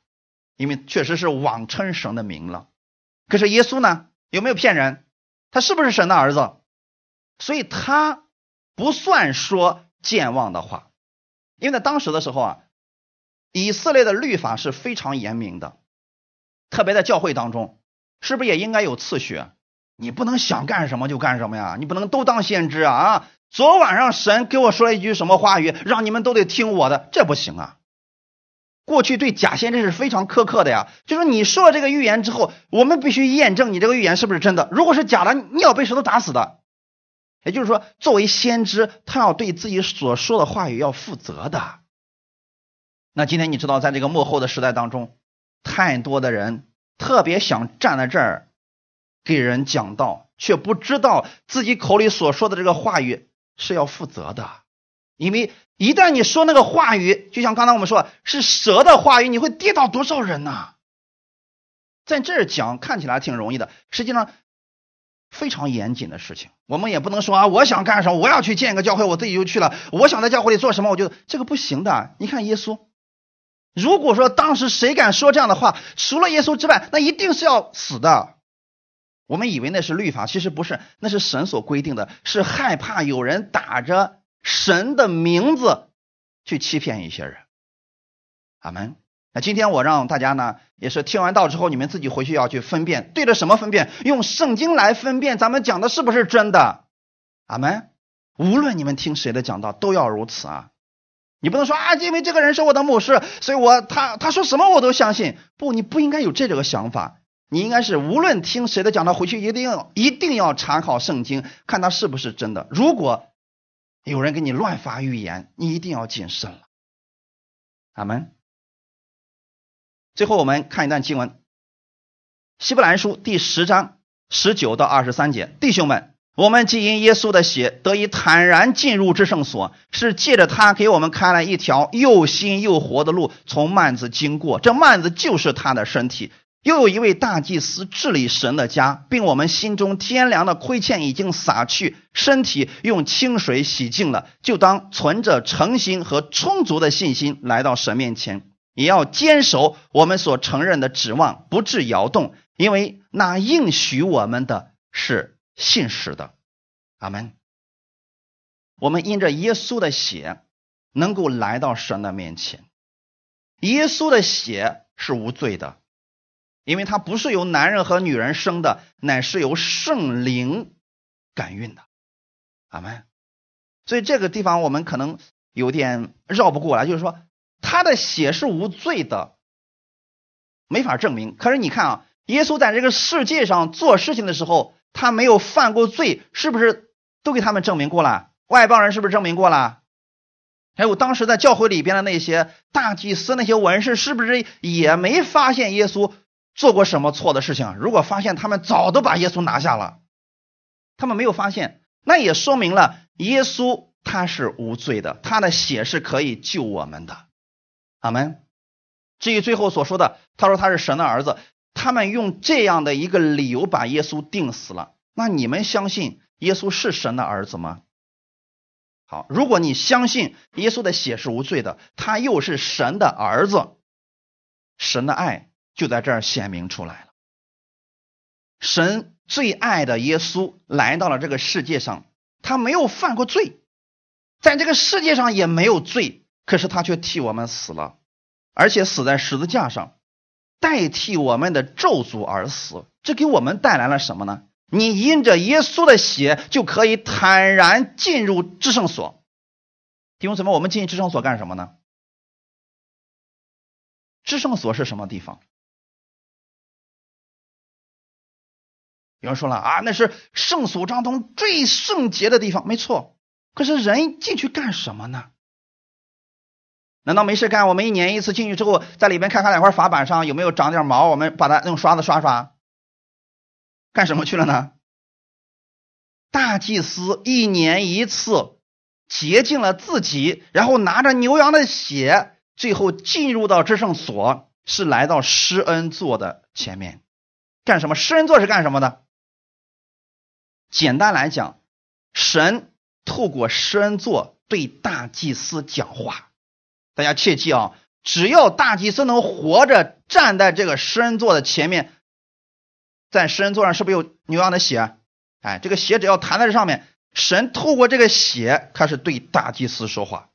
因为确实是妄称神的名了。可是耶稣呢？有没有骗人？他是不是神的儿子？”所以他不算说健忘的话，因为在当时的时候啊，以色列的律法是非常严明的，特别在教会当中，是不是也应该有次序？你不能想干什么就干什么呀，你不能都当先知啊啊！昨晚上神给我说了一句什么话语，让你们都得听我的，这不行啊。过去对假先知是非常苛刻的呀，就是你说了这个预言之后，我们必须验证你这个预言是不是真的，如果是假的，你要被石头打死的。也就是说，作为先知，他要对自己所说的话语要负责的。那今天你知道，在这个幕后的时代当中，太多的人特别想站在这儿给人讲道，却不知道自己口里所说的这个话语是要负责的。因为一旦你说那个话语，就像刚才我们说是蛇的话语，你会跌倒多少人呢？在这儿讲看起来挺容易的，实际上。非常严谨的事情，我们也不能说啊，我想干什么，我要去建一个教会，我自己就去了。我想在教会里做什么，我就这个不行的。你看耶稣，如果说当时谁敢说这样的话，除了耶稣之外，那一定是要死的。我们以为那是律法，其实不是，那是神所规定的，是害怕有人打着神的名字去欺骗一些人。阿门。那今天我让大家呢，也是听完道之后，你们自己回去要去分辨，对着什么分辨？用圣经来分辨，咱们讲的是不是真的？阿门。无论你们听谁的讲道，都要如此啊！你不能说啊，因为这个人是我的牧师，所以我他他说什么我都相信。不，你不应该有这个想法。你应该是无论听谁的讲道，回去一定要一定要查考圣经，看他是不是真的。如果有人给你乱发预言，你一定要谨慎了。阿门。最后，我们看一段经文，《希伯来书》第十章十九到二十三节。弟兄们，我们既因耶稣的血得以坦然进入至圣所，是借着他给我们开了一条又新又活的路，从幔子经过。这幔子就是他的身体。又有一位大祭司治理神的家，并我们心中天良的亏欠已经洒去，身体用清水洗净了，就当存着诚心和充足的信心来到神面前。也要坚守我们所承认的指望，不致摇动，因为那应许我们的是信实的。阿门。我们因着耶稣的血，能够来到神的面前。耶稣的血是无罪的，因为他不是由男人和女人生的，乃是由圣灵感孕的。阿门。所以这个地方我们可能有点绕不过来，就是说。他的血是无罪的，没法证明。可是你看啊，耶稣在这个世界上做事情的时候，他没有犯过罪，是不是都给他们证明过了？外邦人是不是证明过了？还有当时在教会里边的那些大祭司、那些文士，是不是也没发现耶稣做过什么错的事情？如果发现，他们早都把耶稣拿下了。他们没有发现，那也说明了耶稣他是无罪的，他的血是可以救我们的。阿门。至于最后所说的，他说他是神的儿子，他们用这样的一个理由把耶稣定死了。那你们相信耶稣是神的儿子吗？好，如果你相信耶稣的血是无罪的，他又是神的儿子，神的爱就在这儿显明出来了。神最爱的耶稣来到了这个世界上，他没有犯过罪，在这个世界上也没有罪。可是他却替我们死了，而且死在十字架上，代替我们的咒诅而死。这给我们带来了什么呢？你因着耶稣的血，就可以坦然进入至圣所。弟兄姊妹，我们进至圣所干什么呢？至圣所是什么地方？有人说了啊，那是圣所当中最圣洁的地方，没错。可是人进去干什么呢？难道没事干？我们一年一次进去之后，在里边看看两块法板上有没有长点毛，我们把它用刷子刷刷，干什么去了呢？大祭司一年一次洁净了自己，然后拿着牛羊的血，最后进入到至圣所，是来到施恩座的前面，干什么？施恩座是干什么的？简单来讲，神透过施恩座对大祭司讲话。大家切记啊，只要大祭司能活着站在这个诗恩座的前面，在诗恩座上是不是有牛羊的血？哎，这个血只要弹在这上面，神透过这个血开始对大祭司说话。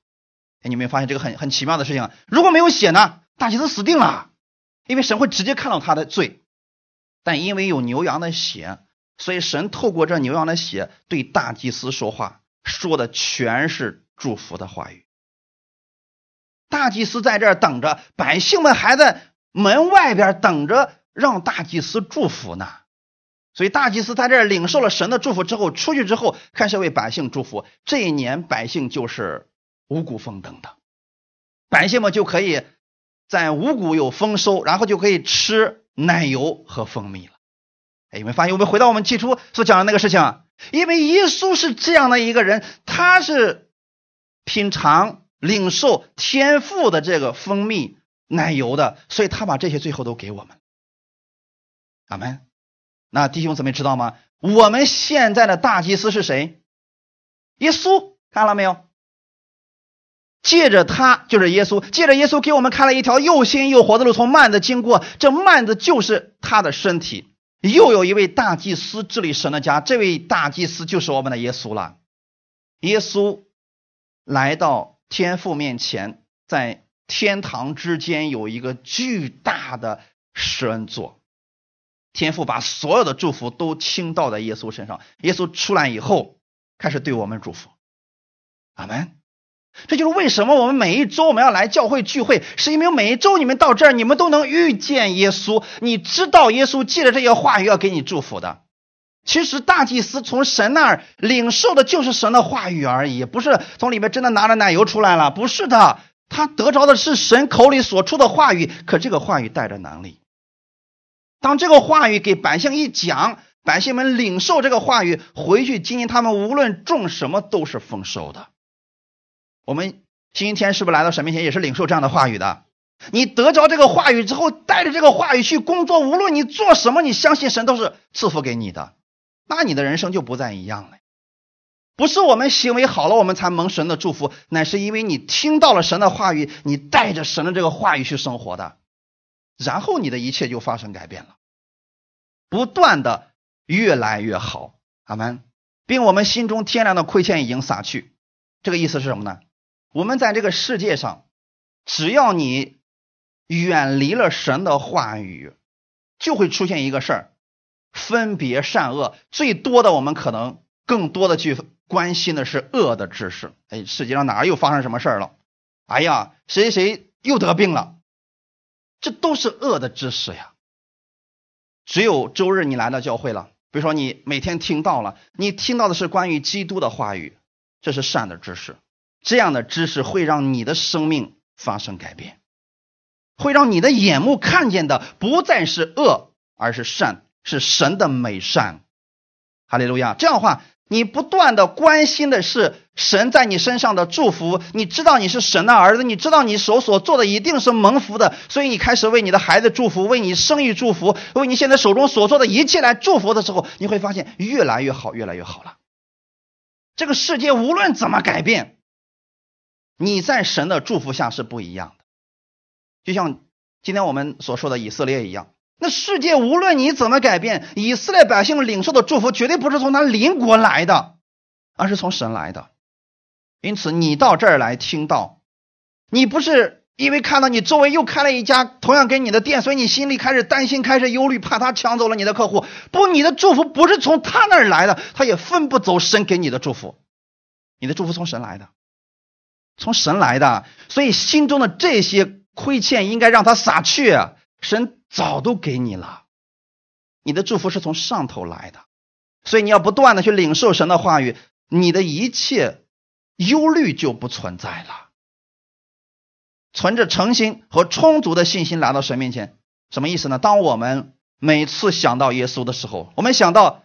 哎，你没有发现这个很很奇妙的事情？如果没有血呢，大祭司死定了，因为神会直接看到他的罪。但因为有牛羊的血。所以神透过这牛羊的血对大祭司说话，说的全是祝福的话语。大祭司在这儿等着，百姓们还在门外边等着让大祭司祝福呢。所以大祭司在这儿领受了神的祝福之后，出去之后开始为百姓祝福。这一年百姓就是五谷丰登的，百姓们就可以在五谷有丰收，然后就可以吃奶油和蜂蜜了。哎，有没有发现？我们回到我们起初所讲的那个事情，因为耶稣是这样的一个人，他是品尝、领受天赋的这个蜂蜜奶油的，所以他把这些最后都给我们。阿门。那弟兄姊妹知道吗？我们现在的大祭司是谁？耶稣，看了没有？借着他，就是耶稣，借着耶稣给我们开了一条又新又活的路，从幔子经过，这幔子就是他的身体。又有一位大祭司治理神的家，这位大祭司就是我们的耶稣了。耶稣来到天父面前，在天堂之间有一个巨大的施恩座，天父把所有的祝福都倾倒在耶稣身上。耶稣出来以后，开始对我们祝福。阿门。这就是为什么我们每一周我们要来教会聚会，是因为每一周你们到这儿，你们都能遇见耶稣，你知道耶稣借着这些话语要给你祝福的。其实大祭司从神那儿领受的就是神的话语而已，不是从里面真的拿着奶油出来了，不是的，他得着的是神口里所出的话语，可这个话语带着能力。当这个话语给百姓一讲，百姓们领受这个话语回去，今天他们无论种什么都是丰收的。我们今天是不是来到神面前也是领受这样的话语的？你得着这个话语之后，带着这个话语去工作，无论你做什么，你相信神都是赐福给你的，那你的人生就不再一样了。不是我们行为好了，我们才蒙神的祝福，乃是因为你听到了神的话语，你带着神的这个话语去生活的，然后你的一切就发生改变了，不断的越来越好。阿门。并我们心中天然的亏欠已经洒去，这个意思是什么呢？我们在这个世界上，只要你远离了神的话语，就会出现一个事儿：分别善恶。最多的，我们可能更多的去关心的是恶的知识。哎，世界上哪又发生什么事儿了？哎呀，谁谁又得病了？这都是恶的知识呀。只有周日你来到教会了，比如说你每天听到了，你听到的是关于基督的话语，这是善的知识。这样的知识会让你的生命发生改变，会让你的眼目看见的不再是恶，而是善，是神的美善。哈利路亚！这样的话，你不断的关心的是神在你身上的祝福，你知道你是神的儿子，你知道你手所做的一定是蒙福的，所以你开始为你的孩子祝福，为你生意祝福，为你现在手中所做的一切来祝福的时候，你会发现越来越好，越来越好了。这个世界无论怎么改变。你在神的祝福下是不一样的，就像今天我们所说的以色列一样。那世界无论你怎么改变，以色列百姓领受的祝福绝对不是从他邻国来的，而是从神来的。因此，你到这儿来听到，你不是因为看到你周围又开了一家同样跟你的店，所以你心里开始担心，开始忧虑，怕他抢走了你的客户。不，你的祝福不是从他那儿来的，他也分不走神给你的祝福。你的祝福从神来的，从神来的，所以心中的这些亏欠应该让他撒去。神早都给你了，你的祝福是从上头来的，所以你要不断的去领受神的话语，你的一切忧虑就不存在了。存着诚心和充足的信心来到神面前，什么意思呢？当我们每次想到耶稣的时候，我们想到，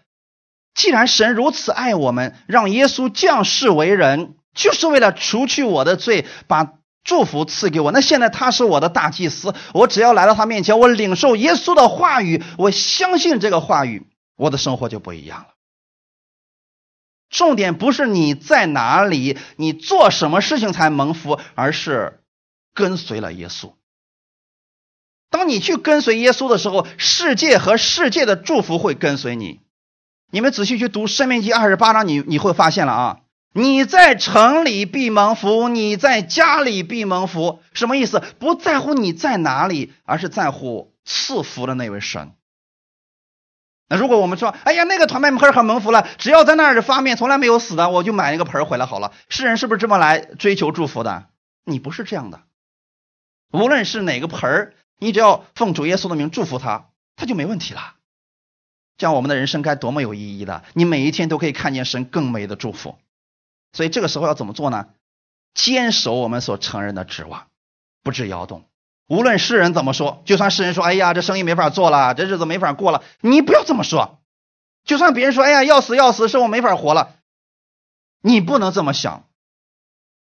既然神如此爱我们，让耶稣降世为人，就是为了除去我的罪，把祝福赐给我。那现在他是我的大祭司，我只要来到他面前，我领受耶稣的话语，我相信这个话语，我的生活就不一样了。重点不是你在哪里，你做什么事情才蒙福，而是。跟随了耶稣。当你去跟随耶稣的时候，世界和世界的祝福会跟随你。你们仔细去读《生命记》二十八章，你你会发现了啊，你在城里必蒙福，你在家里必蒙福。什么意思？不在乎你在哪里，而是在乎赐福的那位神。那如果我们说，哎呀，那个团麦盆很蒙福了，只要在那儿发面，从来没有死的，我就买一个盆回来好了。世人是不是这么来追求祝福的？你不是这样的。无论是哪个盆，你只要奉主耶稣的名祝福他，他就没问题了。这样我们的人生该多么有意义的！你每一天都可以看见神更美的祝福。所以这个时候要怎么做呢？坚守我们所承认的指望，不致摇动。无论世人怎么说，就算世人说：“哎呀，这生意没法做了，这日子没法过了。”你不要这么说。就算别人说：“哎呀，要死要死，是我没法活了。”你不能这么想，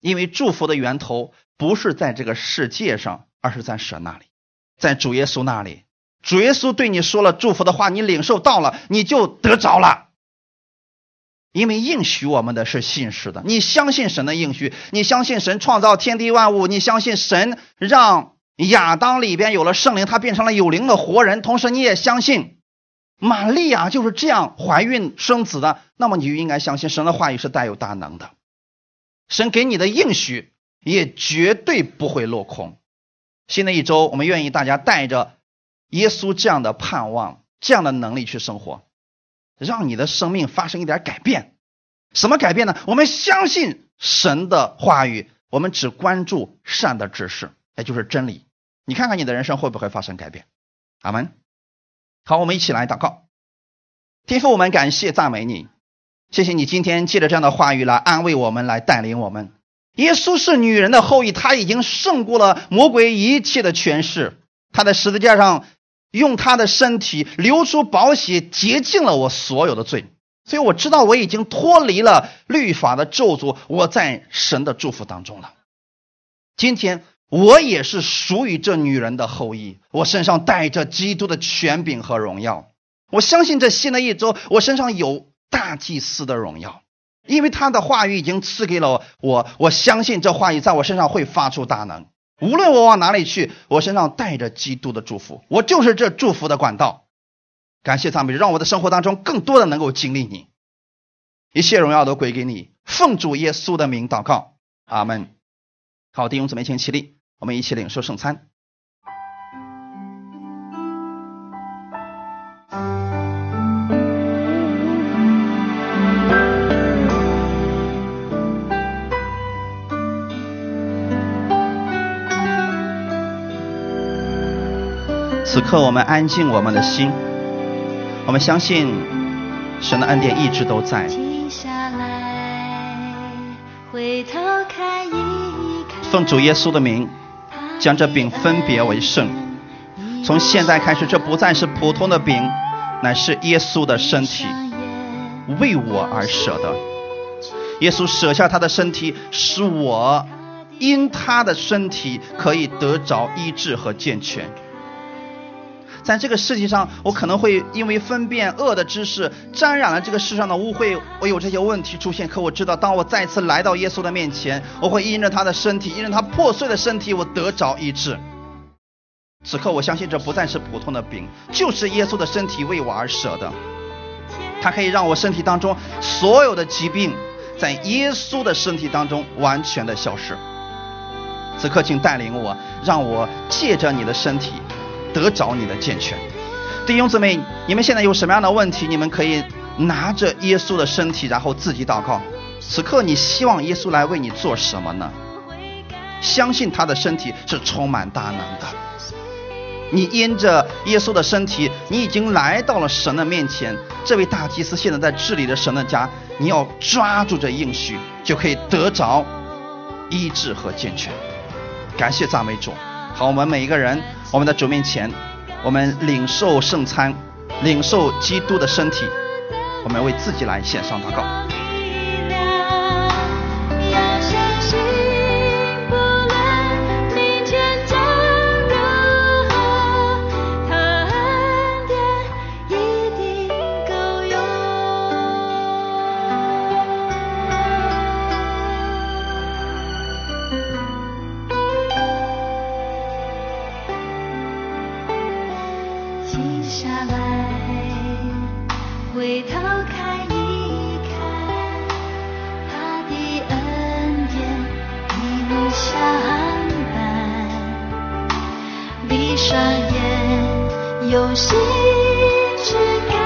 因为祝福的源头。不是在这个世界上，而是在神那里，在主耶稣那里。主耶稣对你说了祝福的话，你领受到了，你就得着了。因为应许我们的是信实的，你相信神的应许，你相信神创造天地万物，你相信神让亚当里边有了圣灵，他变成了有灵的活人。同时，你也相信玛利亚就是这样怀孕生子的，那么你就应该相信神的话语是带有大能的，神给你的应许。也绝对不会落空。新的一周，我们愿意大家带着耶稣这样的盼望、这样的能力去生活，让你的生命发生一点改变。什么改变呢？我们相信神的话语，我们只关注善的指示，也就是真理。你看看你的人生会不会发生改变？阿门。好，我们一起来祷告。天父，我们感谢赞美你，谢谢你今天借着这样的话语来安慰我们，来带领我们。耶稣是女人的后裔，他已经胜过了魔鬼一切的权势。他在十字架上用他的身体流出宝血，洁净了我所有的罪。所以我知道我已经脱离了律法的咒诅，我在神的祝福当中了。今天我也是属于这女人的后裔，我身上带着基督的权柄和荣耀。我相信这新的一周，我身上有大祭司的荣耀。因为他的话语已经赐给了我，我相信这话语在我身上会发出大能。无论我往哪里去，我身上带着基督的祝福，我就是这祝福的管道。感谢赞美，让我的生活当中更多的能够经历你，一切荣耀都归给你。奉主耶稣的名祷告，阿门。好，弟兄姊妹，请起立，我们一起领受圣餐。此刻，我们安静我们的心，我们相信神的恩典一直都在。停下来，回头看一看奉主耶稣的名，将这饼分别为圣。从现在开始，这不再是普通的饼，乃是耶稣的身体，为我而舍的。耶稣舍下他的身体，使我因他的身体可以得着医治和健全。在这个世界上，我可能会因为分辨恶的知识沾染了这个世上的污秽，我有这些问题出现。可我知道，当我再次来到耶稣的面前，我会因着他的身体，因着他破碎的身体，我得着医治。此刻，我相信这不再是普通的病，就是耶稣的身体为我而舍的。它可以让我身体当中所有的疾病，在耶稣的身体当中完全的消失。此刻，请带领我，让我借着你的身体得着你的健全。弟兄姊妹，你们现在有什么样的问题？你们可以拿着耶稣的身体，然后自己祷告。此刻，你希望耶稣来为你做什么呢？相信他的身体是充满大能的。你因着耶稣的身体，你已经来到了神的面前。这位大祭司现在在治理着神的家，你要抓住这应许，就可以得着医治和健全。感谢赞美主。好，我们每一个人，我们的主面前，我们领受圣餐，领受基督的身体，我们为自己来献上祷告。用心去看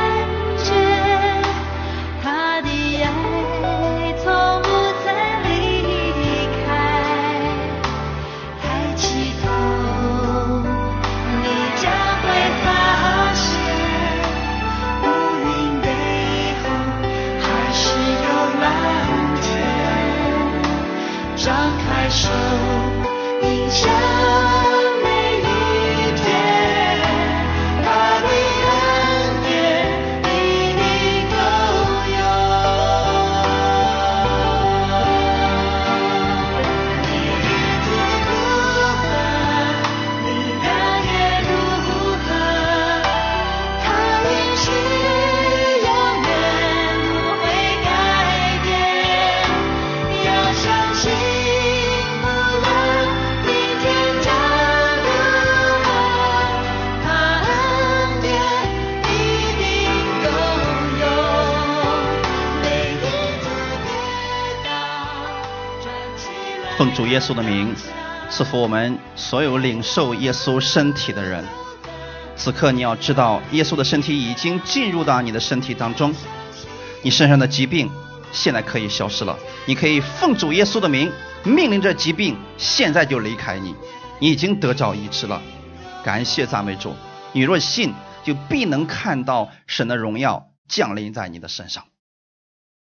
主耶稣的名，赐福我们所有领受耶稣身体的人。此刻你要知道，耶稣的身体已经进入到你的身体当中，你身上的疾病现在可以消失了。你可以奉主耶稣的名，命令这疾病现在就离开你，你已经得着医治了。感谢赞美主！你若信，就必能看到神的荣耀降临在你的身上。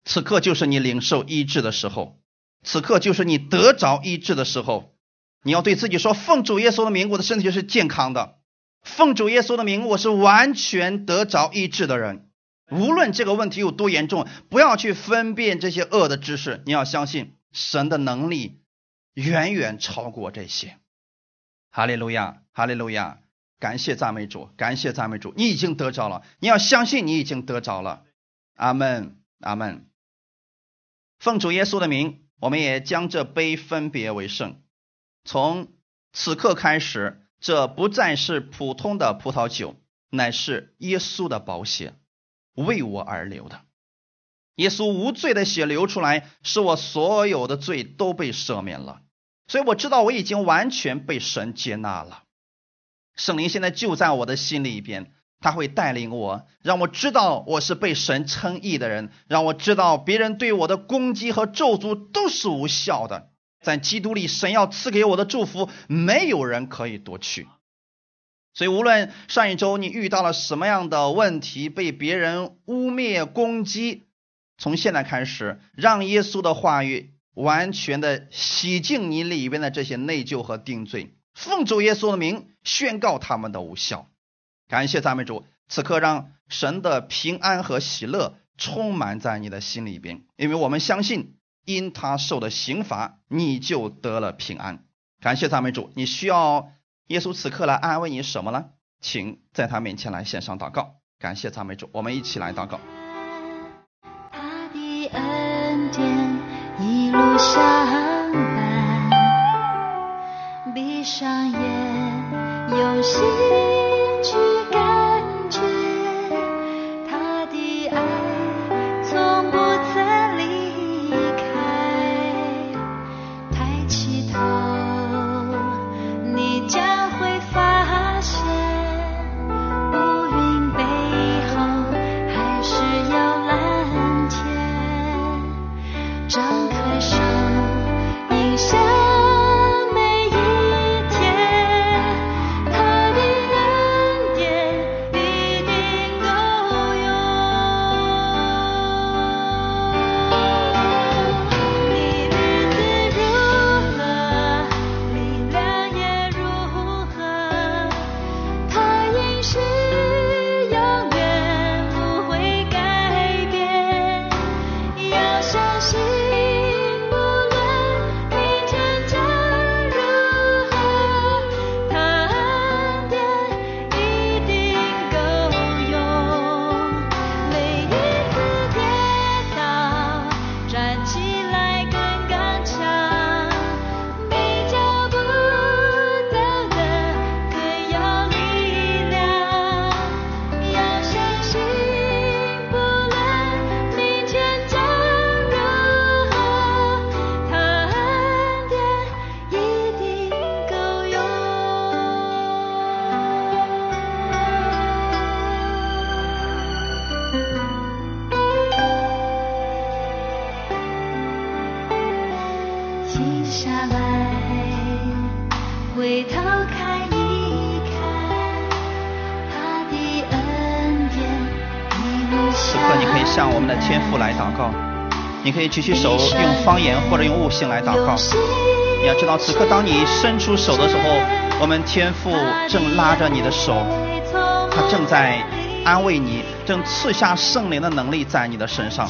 此刻就是你领受医治的时候。此刻就是你得着医治的时候，你要对自己说：“奉主耶稣的名，我的身体是健康的；奉主耶稣的名，我是完全得着医治的人。无论这个问题有多严重，不要去分辨这些恶的知识，你要相信神的能力远远超过这些。”哈利路亚，哈利路亚！感谢赞美主，感谢赞美主，你已经得着了。你要相信你已经得着了。阿门，阿门。奉主耶稣的名。我们也将这杯分别为圣。从此刻开始，这不再是普通的葡萄酒，乃是耶稣的宝血，为我而流的。耶稣无罪的血流出来，使我所有的罪都被赦免了。所以我知道我已经完全被神接纳了。圣灵现在就在我的心里边。他会带领我，让我知道我是被神称义的人，让我知道别人对我的攻击和咒诅都是无效的。在基督里，神要赐给我的祝福，没有人可以夺去。所以，无论上一周你遇到了什么样的问题，被别人污蔑攻击，从现在开始，让耶稣的话语完全的洗净你里边的这些内疚和定罪，奉主耶稣的名宣告他们的无效。感谢赞美主，此刻让神的平安和喜乐充满在你的心里边，因为我们相信，因他受的刑罚，你就得了平安。感谢赞美主，你需要耶稣此刻来安慰你什么呢？请在他面前来献上祷告。感谢赞美主，我们一起来祷告。他的恩典一路相伴，闭上眼，有心。爱上你可以举起手用方言或者用悟性来祷告。你要知道，此刻当你伸出手的时候，我们天父正拉着你的手，他正在安慰你，正赐下圣灵的能力在你的身上。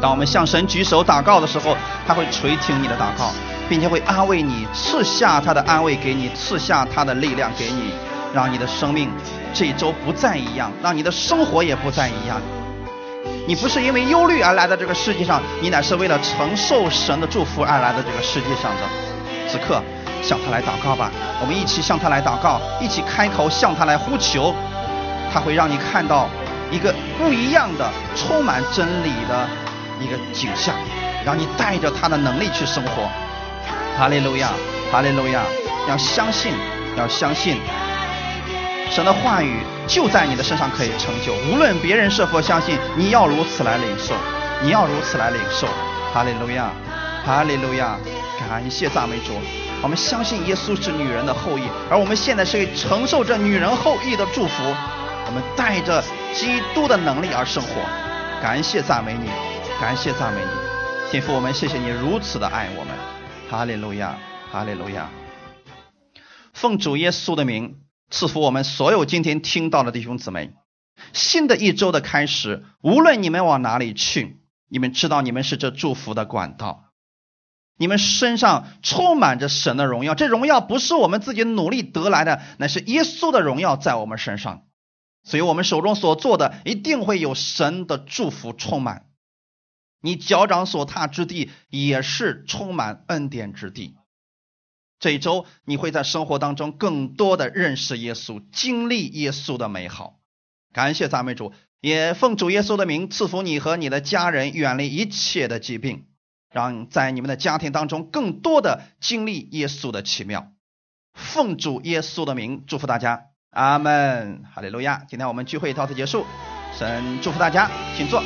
当我们向神举手祷告的时候，他会垂听你的祷告，并且会安慰你，赐下他的安慰给你，赐下他的力量给你，让你的生命这一周不再一样，让你的生活也不再一样。你不是因为忧虑而来的这个世界上，你乃是为了承受神的祝福而来的这个世界上的。此刻向他来祷告吧，我们一起向他来祷告，一起开口向他来呼求，他会让你看到一个不一样的、充满真理的一个景象，让你带着他的能力去生活。哈利路亚，哈利路亚！要相信，要相信。神的话语就在你的身上可以成就，无论别人是否相信，你要如此来领受，你要如此来领受。哈利路亚，哈利路亚，感谢赞美主。我们相信耶稣是女人的后裔，而我们现在是承受着女人后裔的祝福。我们带着基督的能力而生活。感谢赞美你，感谢赞美你，天父，我们谢谢你如此的爱我们。哈利路亚，哈利路亚。奉主耶稣的名。赐福我们所有今天听到的弟兄姊妹。新的一周的开始，无论你们往哪里去，你们知道你们是这祝福的管道，你们身上充满着神的荣耀。这荣耀不是我们自己努力得来的，乃是耶稣的荣耀在我们身上。所以，我们手中所做的一定会有神的祝福充满。你脚掌所踏之地也是充满恩典之地。这一周你会在生活当中更多的认识耶稣，经历耶稣的美好。感谢赞美主，也奉主耶稣的名赐福你和你的家人，远离一切的疾病，让在你们的家庭当中更多的经历耶稣的奇妙。奉主耶稣的名祝福大家，阿门，哈利路亚。今天我们聚会到此结束，神祝福大家，请坐。